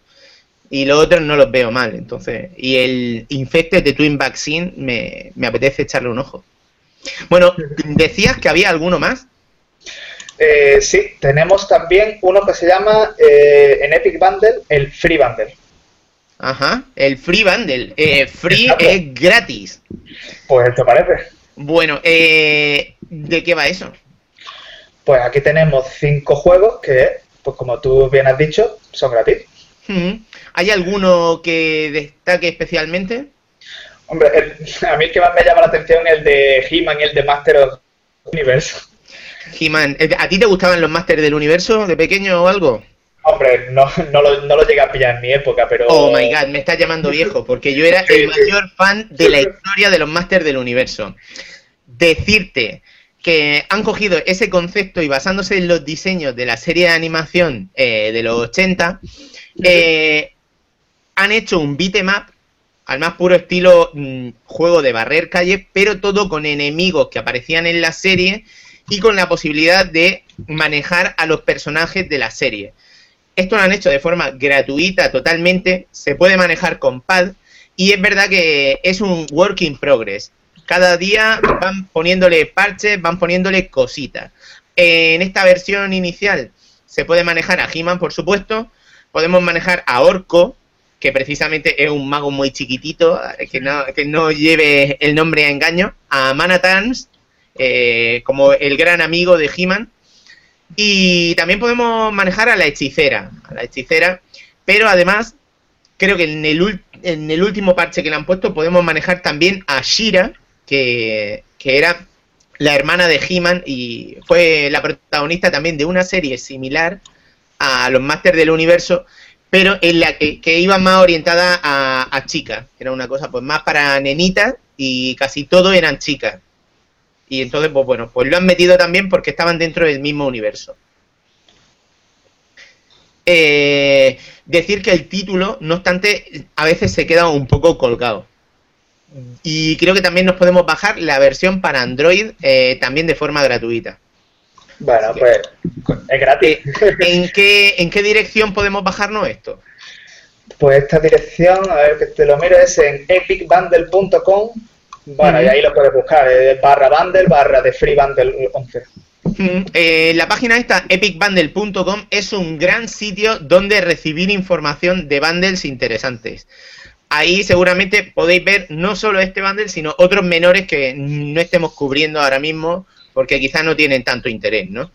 y los otros no los veo mal, entonces. Y el Infected de Twin Vaccine me, me apetece echarle un ojo. Bueno, decías que había alguno más. Eh, sí, tenemos también uno que se llama eh, en Epic Bundle el Free Bundle. Ajá, el Free Bundle. Eh, free es gratis. Pues, ¿te parece? Bueno, eh, ¿de qué va eso? Pues aquí tenemos cinco juegos que, pues como tú bien has dicho, son gratis. ¿Hay alguno que destaque especialmente? Hombre, a mí el que más me llama la atención es el de He-Man y el de Master of Universe. He-Man, eh, ¿a ti te gustaban los Masters del Universo de pequeño o algo? Hombre, no, no, lo, no lo llegué a pillar en mi época, pero... Oh my god, me estás llamando viejo, porque yo era el mayor fan de la historia de los Masters del Universo. Decirte que han cogido ese concepto y basándose en los diseños de la serie de animación eh, de los 80, eh, han hecho un beatmap al más puro estilo mm, juego de barrer calle, pero todo con enemigos que aparecían en la serie y con la posibilidad de manejar a los personajes de la serie. Esto lo han hecho de forma gratuita totalmente, se puede manejar con pad y es verdad que es un work in progress. Cada día van poniéndole parches, van poniéndole cositas. En esta versión inicial se puede manejar a He-Man, por supuesto, podemos manejar a Orco, que precisamente es un mago muy chiquitito, que no, que no lleve el nombre a engaño, a Manatans, eh, como el gran amigo de He-Man. Y también podemos manejar a la hechicera, a la hechicera, pero además creo que en el, en el último parche que le han puesto podemos manejar también a Shira, que, que era la hermana de He-Man y fue la protagonista también de una serie similar a los Masters del Universo, pero en la que, que iba más orientada a, a chicas. Era una cosa pues más para nenitas y casi todo eran chicas. Y entonces, pues bueno, pues lo han metido también porque estaban dentro del mismo universo. Eh, decir que el título, no obstante, a veces se queda un poco colgado. Y creo que también nos podemos bajar la versión para Android eh, también de forma gratuita. Bueno, pues es gratis. ¿En qué, ¿En qué dirección podemos bajarnos esto? Pues esta dirección, a ver que te lo miro, es en epicbundle.com. Bueno, y ahí lo puedes buscar, eh, barra bundle, barra de free bundle 11. Mm, eh, la página esta, epicbundle.com, es un gran sitio donde recibir información de bundles interesantes. Ahí seguramente podéis ver no solo este bundle, sino otros menores que no estemos cubriendo ahora mismo, porque quizás no tienen tanto interés, ¿no?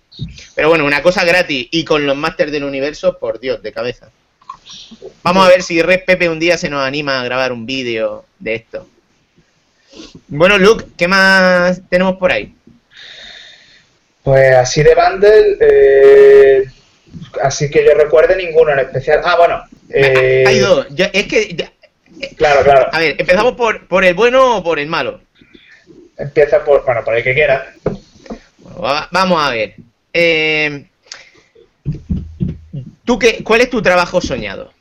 Pero bueno, una cosa gratis y con los másters del universo, por Dios, de cabeza. Vamos a ver si Red Pepe un día se nos anima a grabar un vídeo de esto. Bueno, Luke, ¿qué más tenemos por ahí? Pues así de bundle, eh, así que yo recuerde ninguno en especial. Ah, bueno. Eh, Hay dos. Yo- es que. ya- Claro, claro. A ver, empezamos por, por el bueno o por el malo. Empieza por, bueno, por el que quieras. Va- vamos a ver. Eh, ¿tú qué, ¿Cuál es tu trabajo soñado?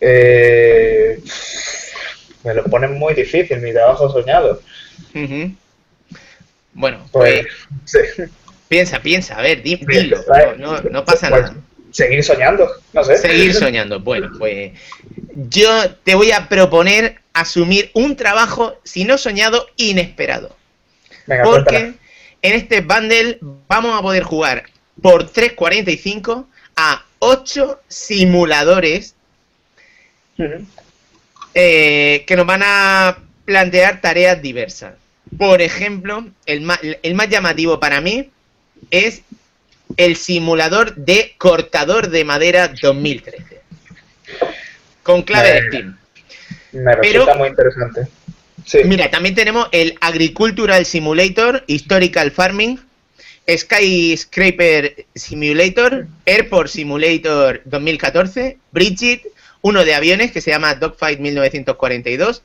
Eh, me lo ponen muy difícil, mi trabajo soñado. Bueno, Pues, pues sí. piensa, piensa, a ver, dilo. No, pasa Pues, nada. Seguir soñando, no sé. Seguir soñando. Bueno, pues yo te voy a proponer asumir un trabajo, si no soñado, inesperado. Venga, Porque. En este bundle vamos a poder jugar por 3.45 a 8 simuladores eh, que nos van a plantear tareas diversas. Por ejemplo, el más, el más llamativo para mí es el simulador de cortador de madera 2013. Con clave de. Steam. Me pero- resulta muy interesante. Sí. Mira, también tenemos el Agricultural Simulator, Historical Farming, Skyscraper Simulator, Airport Simulator 2014, Bridget, uno de aviones que se llama Dogfight 1942,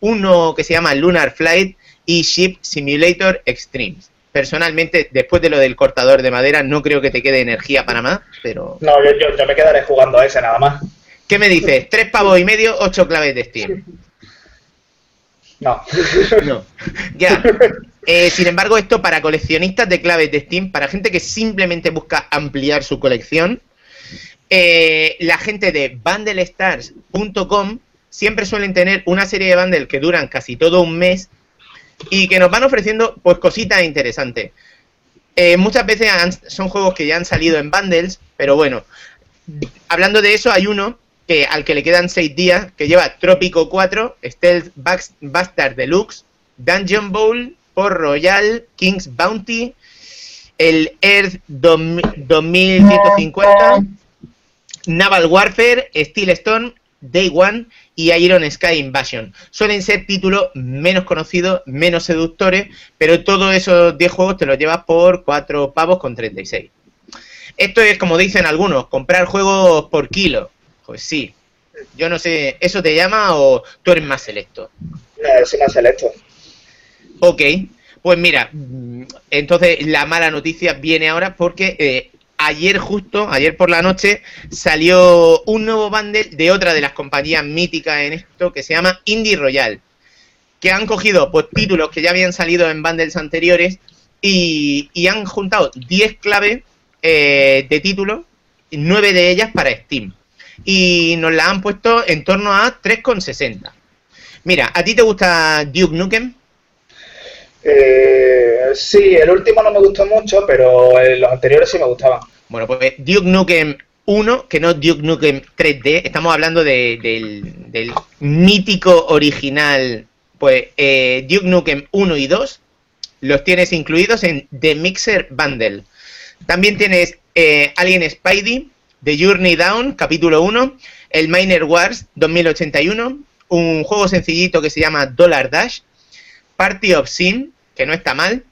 uno que se llama Lunar Flight y Ship Simulator Extremes. Personalmente, después de lo del cortador de madera, no creo que te quede energía para más, pero... No, yo, yo, yo me quedaré jugando a ese nada más. ¿Qué me dices? Tres pavos y medio, ocho claves de Steam. No. No. Ya. Eh, sin embargo, esto para coleccionistas de claves de Steam, para gente que simplemente busca ampliar su colección, eh, la gente de bundlestars.com siempre suelen tener una serie de bundles que duran casi todo un mes y que nos van ofreciendo pues cositas interesantes. Eh, muchas veces han- son juegos que ya han salido en bundles, pero bueno, hablando de eso, hay uno que al que le quedan 6 días, que lleva Trópico 4, Stealth Bas- Bastard Deluxe, Dungeon Bowl, Port Royal, King's Bounty, el Earth 2000 2150, Naval Warfare, Steel Storm, Day One y Iron Sky Invasion. Suelen ser títulos menos conocidos, menos seductores, pero todos esos 10 juegos te los llevas por 4 pavos con 36. Esto es como dicen algunos, comprar juegos por kilo. Pues sí. Yo no sé, ¿eso te llama o tú eres más selecto? No, es más selecto. Ok, pues mira, mm, entonces la mala noticia viene ahora porque eh, ayer justo, ayer por la noche, salió un nuevo bundle de otra de las compañías míticas en esto que se llama Indie Royal, que han cogido pues, títulos que ya habían salido en bundles anteriores y, y han juntado 10 claves eh, de títulos, 9 de ellas para Steam. Y nos la han puesto en torno a 3,60. Mira, ¿a ti te gusta Duke Nukem? Eh, sí, el último no me gustó mucho, pero los anteriores sí me gustaban. Bueno, pues Duke Nukem 1, que no Duke Nukem 3D, estamos hablando de- del, del mítico original, pues eh, Duke Nukem 1 y 2, los tienes incluidos en The Mixer Bundle. También tienes eh, Alien Spidey, The Journey Down, capítulo 1, el Miner Wars 2081, un juego sencillito que se llama Dollar Dash, Party of Sin, que no está mal,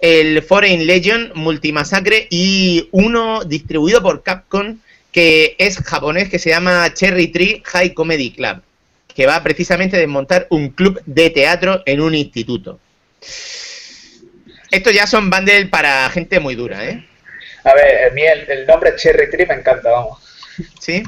el Foreign Legion Multimasacre y uno distribuido por Capcom que es japonés, que se llama Cherry Tree High Comedy Club, que va precisamente a desmontar un club de teatro en un instituto. Estos ya son bundles para gente muy dura, ¿eh? A ver, a mí el, nombre Cherry Tree me encanta, vamos. ¿Sí?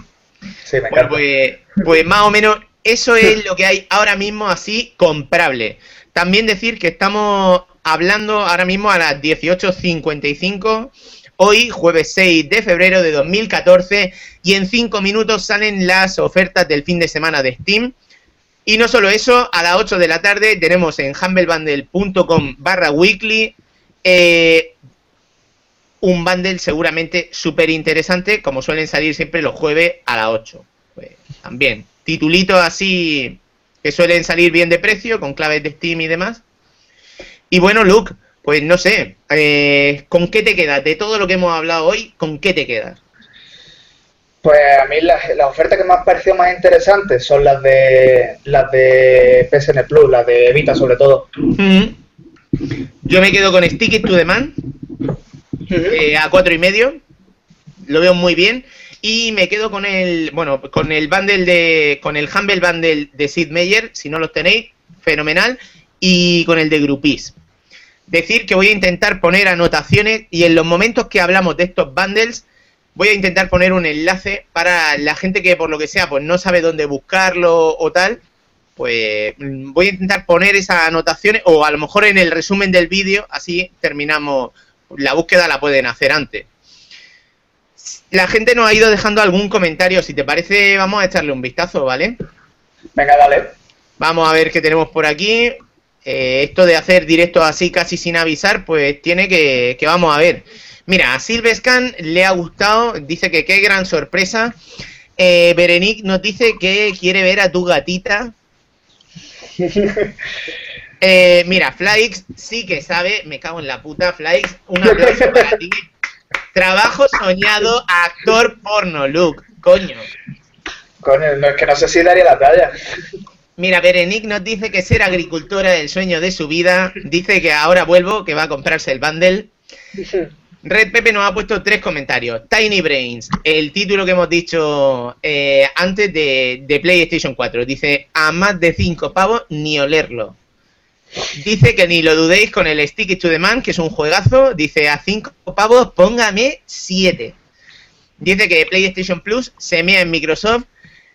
Sí, me encanta. pues, pues más o menos eso es lo que hay ahora mismo así comprable. También decir que estamos hablando ahora mismo a las 18.55, hoy jueves 6 de febrero de 2014, y en 5 minutos salen las ofertas del fin de semana de Steam. Y no solo eso, a las 8 de la tarde tenemos en humblebundle.com barra weekly eh, un bundle seguramente súper interesante, como suelen salir siempre los jueves a las 8. Pues, también, titulitos así que suelen salir bien de precio, con claves de Steam y demás. Y bueno, Luke, pues no sé, eh, ¿con qué te quedas? De todo lo que hemos hablado hoy, ¿con qué te quedas? Pues a mí las, ofertas que me han parecido más interesantes son las de las de PSN Plus, las de Vita sobre todo. Yo me quedo con Stick It to the Man eh, a cuatro y medio. Lo veo muy bien. Y me quedo con el, bueno, con el bundle de, con el Humble Bundle de Sid Meier, si no los tenéis, fenomenal. Y con el de Groupies. Decir que voy a intentar poner anotaciones y en los momentos que hablamos de estos bundles, voy a intentar poner un enlace para la gente que por lo que sea pues no sabe dónde buscarlo o tal, pues voy a intentar poner esas anotaciones o a lo mejor en el resumen del vídeo, así terminamos, la búsqueda la pueden hacer antes. La gente nos ha ido dejando algún comentario, si te parece vamos a echarle un vistazo, ¿vale? Venga, dale. Vamos a ver qué tenemos por aquí. Eh, esto de hacer directo así casi sin avisar, pues tiene que, que vamos a ver. Mira, a Silvescan le ha gustado, dice que qué gran sorpresa. Eh, Berenic nos dice que quiere ver a tu gatita. Eh, mira, Flykes sí que sabe, me cago en la puta, Flykes, un aplauso para ti. Trabajo soñado, actor porno, Luke, coño. Coño, no, es que no sé si daría la talla. Mira, Berenic nos dice que ser agricultora es el sueño de su vida. Dice que ahora vuelvo, que va a comprarse el bundle. Red Pepe nos ha puesto tres comentarios. Tiny Brains, el título que hemos dicho eh, antes de, PlayStation 4. Dice, a más de cinco pavos, ni olerlo. Dice que ni lo dudéis con el Stick to the Man, que es un juegazo. Dice, a cinco pavos, póngame siete. Dice que PlayStation Plus se mea en Microsoft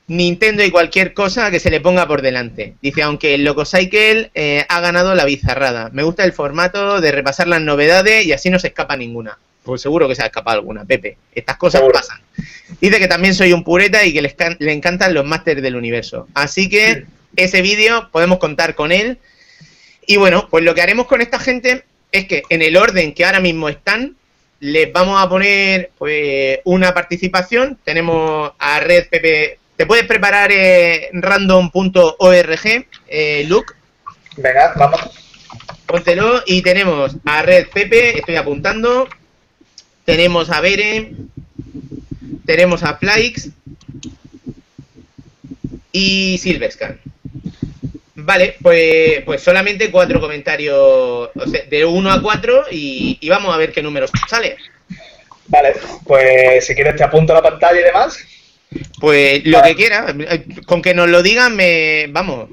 Nintendo y cualquier cosa que se le ponga por delante. Dice, aunque el Loco Cycle eh, ha ganado la bizarrada. Me gusta el formato de repasar las novedades y así no se escapa ninguna. Pues seguro que se ha escapado alguna, Pepe. Estas cosas pasan. Dice que también soy un pureta y que le encantan los másteres del universo. Así que ese vídeo podemos contar con él. Y bueno, pues lo que haremos con esta gente es que en el orden que ahora mismo están, les vamos a poner pues una participación. Tenemos a Red Pepe te puedes preparar eh, random.org, eh, Luke. Venga, vamos. Póntelo y tenemos a Red Pepe, estoy apuntando. Tenemos a Bere. Tenemos a Flykes. Y Silverscan. Vale, pues, pues solamente cuatro comentarios, de uno a cuatro y, y vamos a ver qué números sale. Vale, pues si quieres te apunto la pantalla y demás. Pues lo que quiera, con que nos lo digan, me vamos.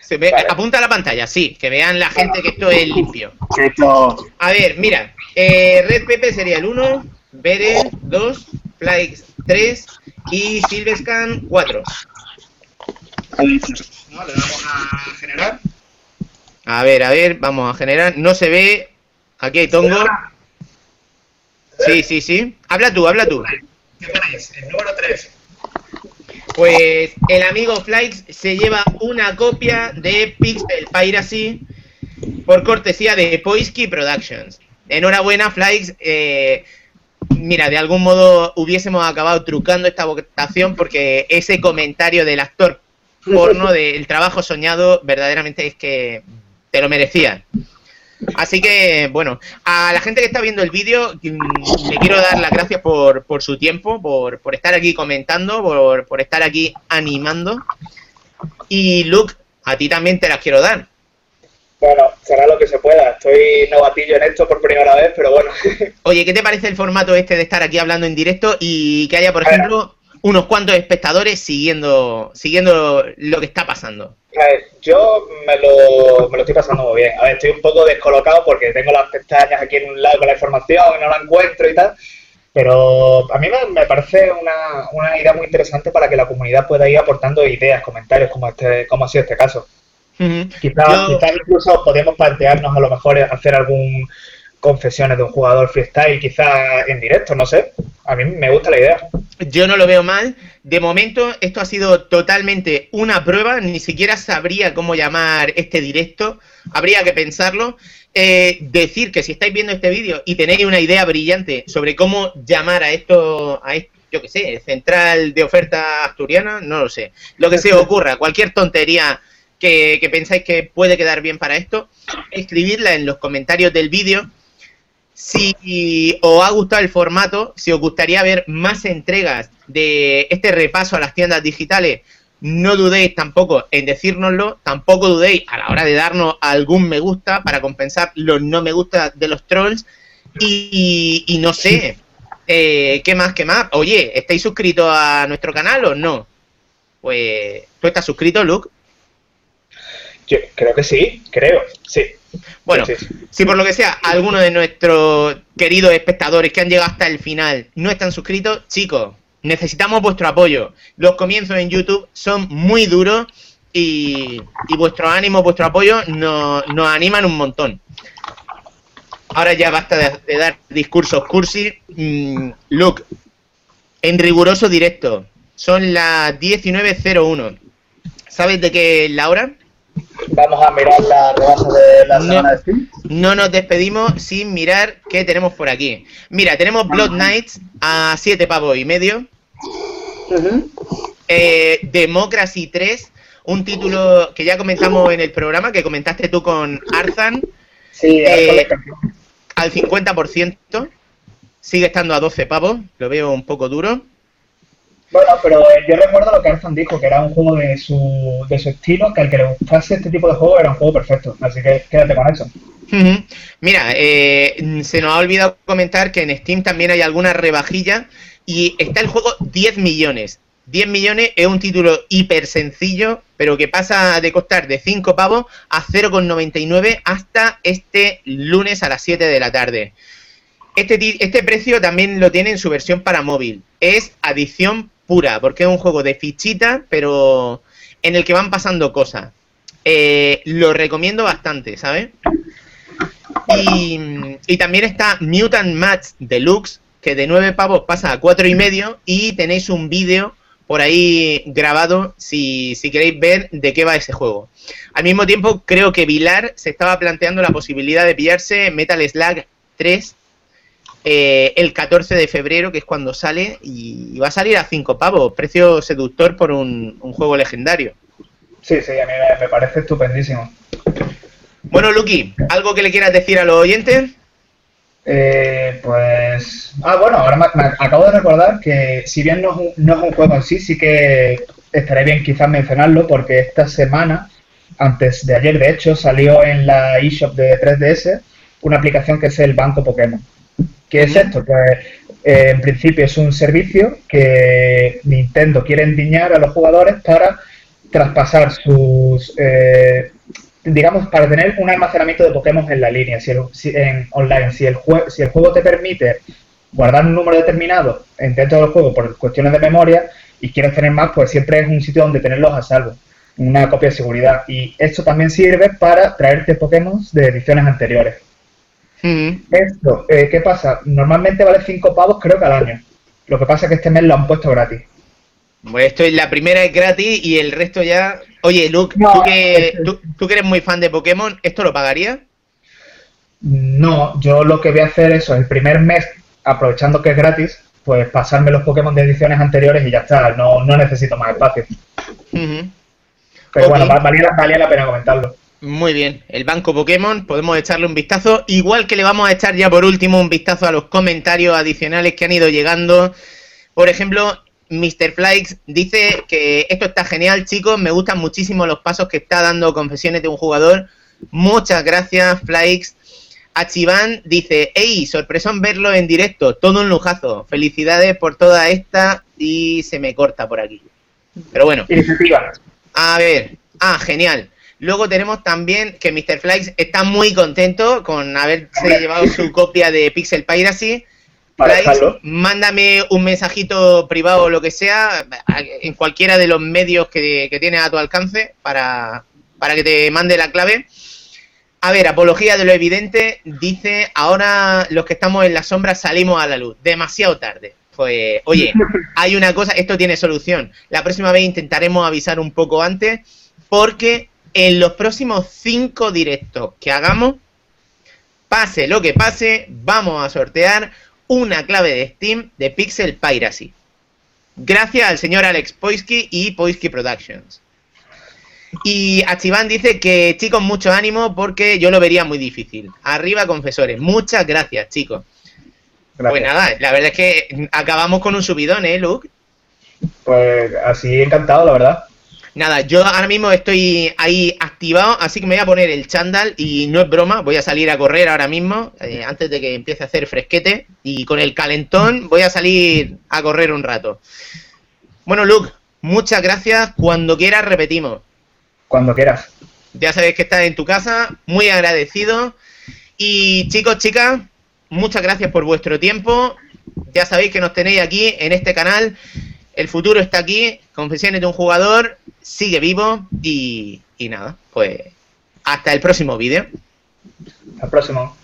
Se ve, Apunta a la pantalla, sí, que vean la gente que esto es limpio. A ver, mira, eh, Red Pepe sería el 1, Bere 2, Flyx 3 y Silvescan 4. Le vamos a generar. A ver, a ver, vamos a generar. No se ve. Aquí hay tongo. Sí, sí, sí. Habla tú, habla tú. ¿Qué ponéis? El número 3. Pues el amigo Flights se lleva una copia de Pixel Piracy por cortesía de Poisky Productions. Enhorabuena, Flights. Eh, mira, de algún modo hubiésemos acabado trucando esta votación porque ese comentario del actor porno del trabajo soñado verdaderamente es que te lo merecía. Así que, bueno, a la gente que está viendo el vídeo, mm, le quiero dar las gracias por, por su tiempo, por, por, estar aquí comentando, por, por estar aquí animando. Y Luke, a ti también te las quiero dar. Bueno, será lo que se pueda. Estoy novatillo en esto por primera vez, pero bueno. Oye, ¿qué te parece el formato este de estar aquí hablando en directo y que haya, por ejemplo, unos cuantos espectadores siguiendo, siguiendo lo que está pasando? Yo me lo, me lo estoy pasando muy bien. A ver, estoy un poco descolocado porque tengo las pestañas aquí en un lado con la información y no la encuentro y tal. Pero a mí me, parece una, una, idea muy interesante para que la comunidad pueda ir aportando ideas, comentarios, como, este, como ha sido este caso. quizás, incluso podemos plantearnos a lo mejor hacer algún confesiones de un jugador freestyle, quizás en directo, no sé. A mí me gusta la idea. Yo no lo veo mal. De momento, esto ha sido totalmente una prueba. Ni siquiera sabría cómo llamar este directo. Habría que pensarlo. Eh, decir que si estáis viendo este vídeo y tenéis una idea brillante sobre cómo llamar a esto, a esto, yo que sé, central de oferta asturiana, no lo sé. Lo que se ocurra, cualquier tontería que, que pensáis que puede quedar bien para esto, escribidla en los comentarios del vídeo si os ha gustado el formato, si os gustaría ver más entregas de este repaso a las tiendas digitales, no dudéis tampoco en decírnoslo, tampoco dudéis a la hora de darnos algún me gusta para compensar los no me gusta de los trolls. Y, no sé, eh, ¿qué más, qué más? Oye, ¿estáis suscritos a nuestro canal o no? Pues, ¿tú estás suscrito, Luke? Yo creo que sí, creo, sí. Bueno, si por lo que sea alguno de nuestros queridos espectadores que han llegado hasta el final no están suscritos, chicos, necesitamos vuestro apoyo. Los comienzos en YouTube son muy duros y, vuestro ánimo, vuestro apoyo nos, animan un montón. Ahora ya basta de, dar discursos cursi. Mm, Luke, en riguroso directo, son las 19.01. ¿Sabes de qué es la hora? Vamos a mirar la rebaja de la semana de Steam. No nos despedimos sin mirar qué tenemos por aquí. Mira, tenemos Blood Knights a 7 pavos y medio. Eh, Democracy 3, un título que ya comentamos en el programa, que comentaste tú con Arzan. Sí, eh, al 50%. Sigue estando a 12 pavos, lo veo un poco duro. Bueno, pero yo recuerdo lo que Arzan dijo, que era un juego de su, de su estilo, que al que le gustase este tipo de juego era un juego perfecto. Así que quédate con eso. Mira, eh, se nos ha olvidado comentar que en Steam también hay alguna rebajilla y está el juego 10 millones. 10 millones es un título hiper sencillo, pero que pasa de costar de 5 pavos a 0,99 hasta este lunes a las 7 de la tarde. Este, este precio también lo tiene en su versión para móvil. Es adición pura, porque es un juego de fichita, pero en el que van pasando cosas. Eh, lo recomiendo bastante, ¿sabes? Y, también está Mutant Match Deluxe, que de 9 pavos pasa a cuatro y medio, y tenéis un vídeo por ahí grabado si, si, queréis ver de qué va ese juego. Al mismo tiempo, creo que Vilar se estaba planteando la posibilidad de pillarse Metal Slug 3 eh, el 14 de febrero, que es cuando sale, y, va a salir a 5 pavos, precio seductor por un, juego legendario. Sí, sí, a mí me, parece estupendísimo. Bueno, Lucky, ¿algo que le quieras decir a los oyentes? Eh, pues. Ah, bueno, ahora me, acabo de recordar que, si bien no es, un, no es un juego en sí, sí que estaría bien quizás mencionarlo, porque esta semana, antes de ayer de hecho, salió en la eShop de 3DS una aplicación que es el Banco Pokémon. ¿Qué es esto? Pues eh, en principio es un servicio que Nintendo quiere endiñar a los jugadores para traspasar sus, eh, digamos, para tener un almacenamiento de Pokémon en la línea, si, en online. Si el, si el juego te permite guardar un número determinado dentro del juego por cuestiones de memoria y quieres tener más, pues siempre es un sitio donde tenerlos a salvo, una copia de seguridad. Y esto también sirve para traerte Pokémon de ediciones anteriores. Esto, eh, ¿qué pasa? Normalmente vale 5 pavos creo que al año. Lo que pasa es que este mes lo han puesto gratis. Pues esto es la primera es gratis y el resto ya... Oye, Luke, ¿tú, que, eres muy fan de Pokémon, ¿esto lo pagarías? No, yo lo que voy a hacer es el primer mes, aprovechando que es gratis, pues pasarme los Pokémon de ediciones anteriores y ya está, no, necesito más espacio. Pero bueno, valía la pena comentarlo. Muy bien, el banco Pokémon, podemos echarle un vistazo, igual que le vamos a echar ya por último un vistazo a los comentarios adicionales que han ido llegando. Por ejemplo, Mr. Flykes dice que esto está genial, chicos, me gustan muchísimo los pasos que está dando Confesiones de un jugador. Muchas gracias, Flykes. Achivan dice, ¡Ey! Sorpresón verlo en directo, todo un lujazo. Felicidades por toda esta y se me corta por aquí. Pero bueno. A ver, ah, genial. Luego tenemos también que Mr. Flykes está muy contento con haberse llevado su copia de Pixel Piracy. Flykes, mándame un mensajito privado o lo que sea en cualquiera de los medios que, que tienes a tu alcance para, para que te mande la clave. A ver, Apología de lo Evidente dice, ahora los que estamos en la sombra salimos a la luz, demasiado tarde. Pues, oye, hay una cosa, esto tiene solución. La próxima vez intentaremos avisar un poco antes, porque en los próximos cinco directos que hagamos, pase lo que pase, vamos a sortear una clave de Steam de Pixel Piracy. Gracias al señor Alex Poisky y Poisky Productions. Y Achiván dice que chicos, mucho ánimo porque yo lo vería muy difícil. Arriba, confesores. Muchas gracias, chicos. Pues nada, la verdad es que acabamos con un subidón, ¿eh, Luke? Pues así encantado, la verdad. Nada, yo ahora mismo estoy ahí activado, así que me voy a poner el chándal y no es broma, voy a salir a correr ahora mismo, eh, antes de que empiece a hacer fresquete, y con el calentón voy a salir a correr un rato. Bueno, Luke, muchas gracias, cuando quieras repetimos. Cuando quieras. Ya sabes que estás en tu casa, muy agradecido. Y chicos, chicas, muchas gracias por vuestro tiempo. Ya sabéis que nos tenéis aquí en este canal. El futuro está aquí. Confesiones de un jugador sigue vivo. Y, y nada, pues hasta el próximo vídeo. Hasta el próximo.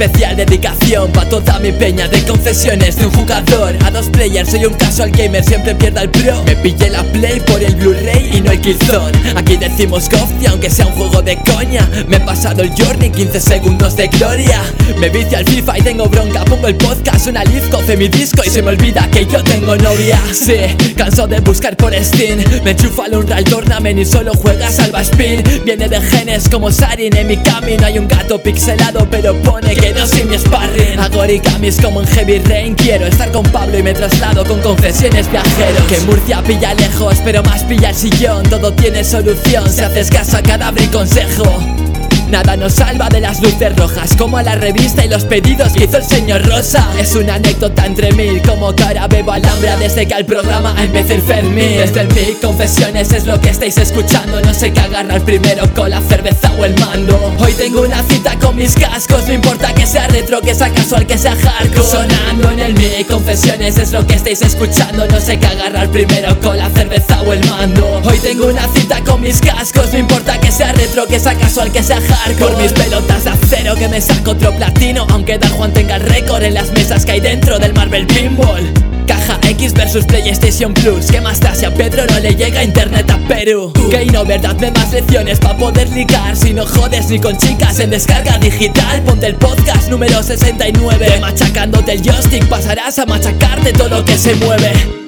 Especial dedicación pa' toda mi peña de confesiones de un jugador. A dos players, soy un casual gamer, siempre pierda el pro. Me pillé la play por el Blu-ray y no el Killzone. Aquí decimos y aunque sea un juego de coña. Me he pasado el journey, 15 segundos de gloria. Me vicio al FIFA y tengo bronca, pongo el podcast Una live, coce mi disco y se me olvida que yo tengo novia. Sí, canso de buscar por Steam. Me enchufa al Unreal Tournament y solo juega Salva Spin. Viene de genes como Sarin, en mi camino hay un gato pixelado pero pone que no soy mi sparring Hago origamis como en Heavy Rain. Quiero estar con Pablo y me traslado con confesiones viajeros. Que Murcia pilla lejos, pero más pilla el sillón. Todo tiene solución si haces caso a cadáver y consejo Nada nos salva de las luces rojas Como la revista y los pedidos que hizo el señor Rosa. Es una anécdota entre mil Como ahora bebo alhambra desde que al programa empecé el Fermín. Desde el mic, confesiones es lo que estáis escuchando. No sé qué agarrar primero con la cerveza o el mando. Hoy tengo una cita con mis cascos No importa que sea retro, que sea casual, que sea hardcore. Sonando en el mic, confesiones es lo que estáis escuchando. No sé qué agarrar primero con la cerveza o el mando. Hoy tengo una cita con mis cascos No importa que sea retro, que sea casual, que sea hardcore por mis pelotas de acero que me saco otro platino Aunque Dan Juan tenga el récord en las mesas que hay dentro del Marvel Pinball. Caja X versus PlayStation Plus ¿Qué más da si a Pedro no le llega internet a Perú? Que no verdad, me más lecciones pa' poder ligar Si no jodes ni con chicas en descarga digital Ponte el podcast número 69 Machacándote el joystick pasarás a machacarte todo lo que se mueve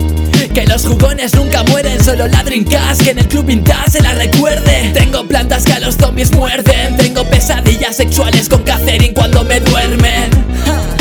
que los jugones nunca mueren, solo ladrincas Que en el club vintage se la recuerde. Tengo plantas que a los zombies muerden Tengo pesadillas sexuales con Catherine cuando me duermen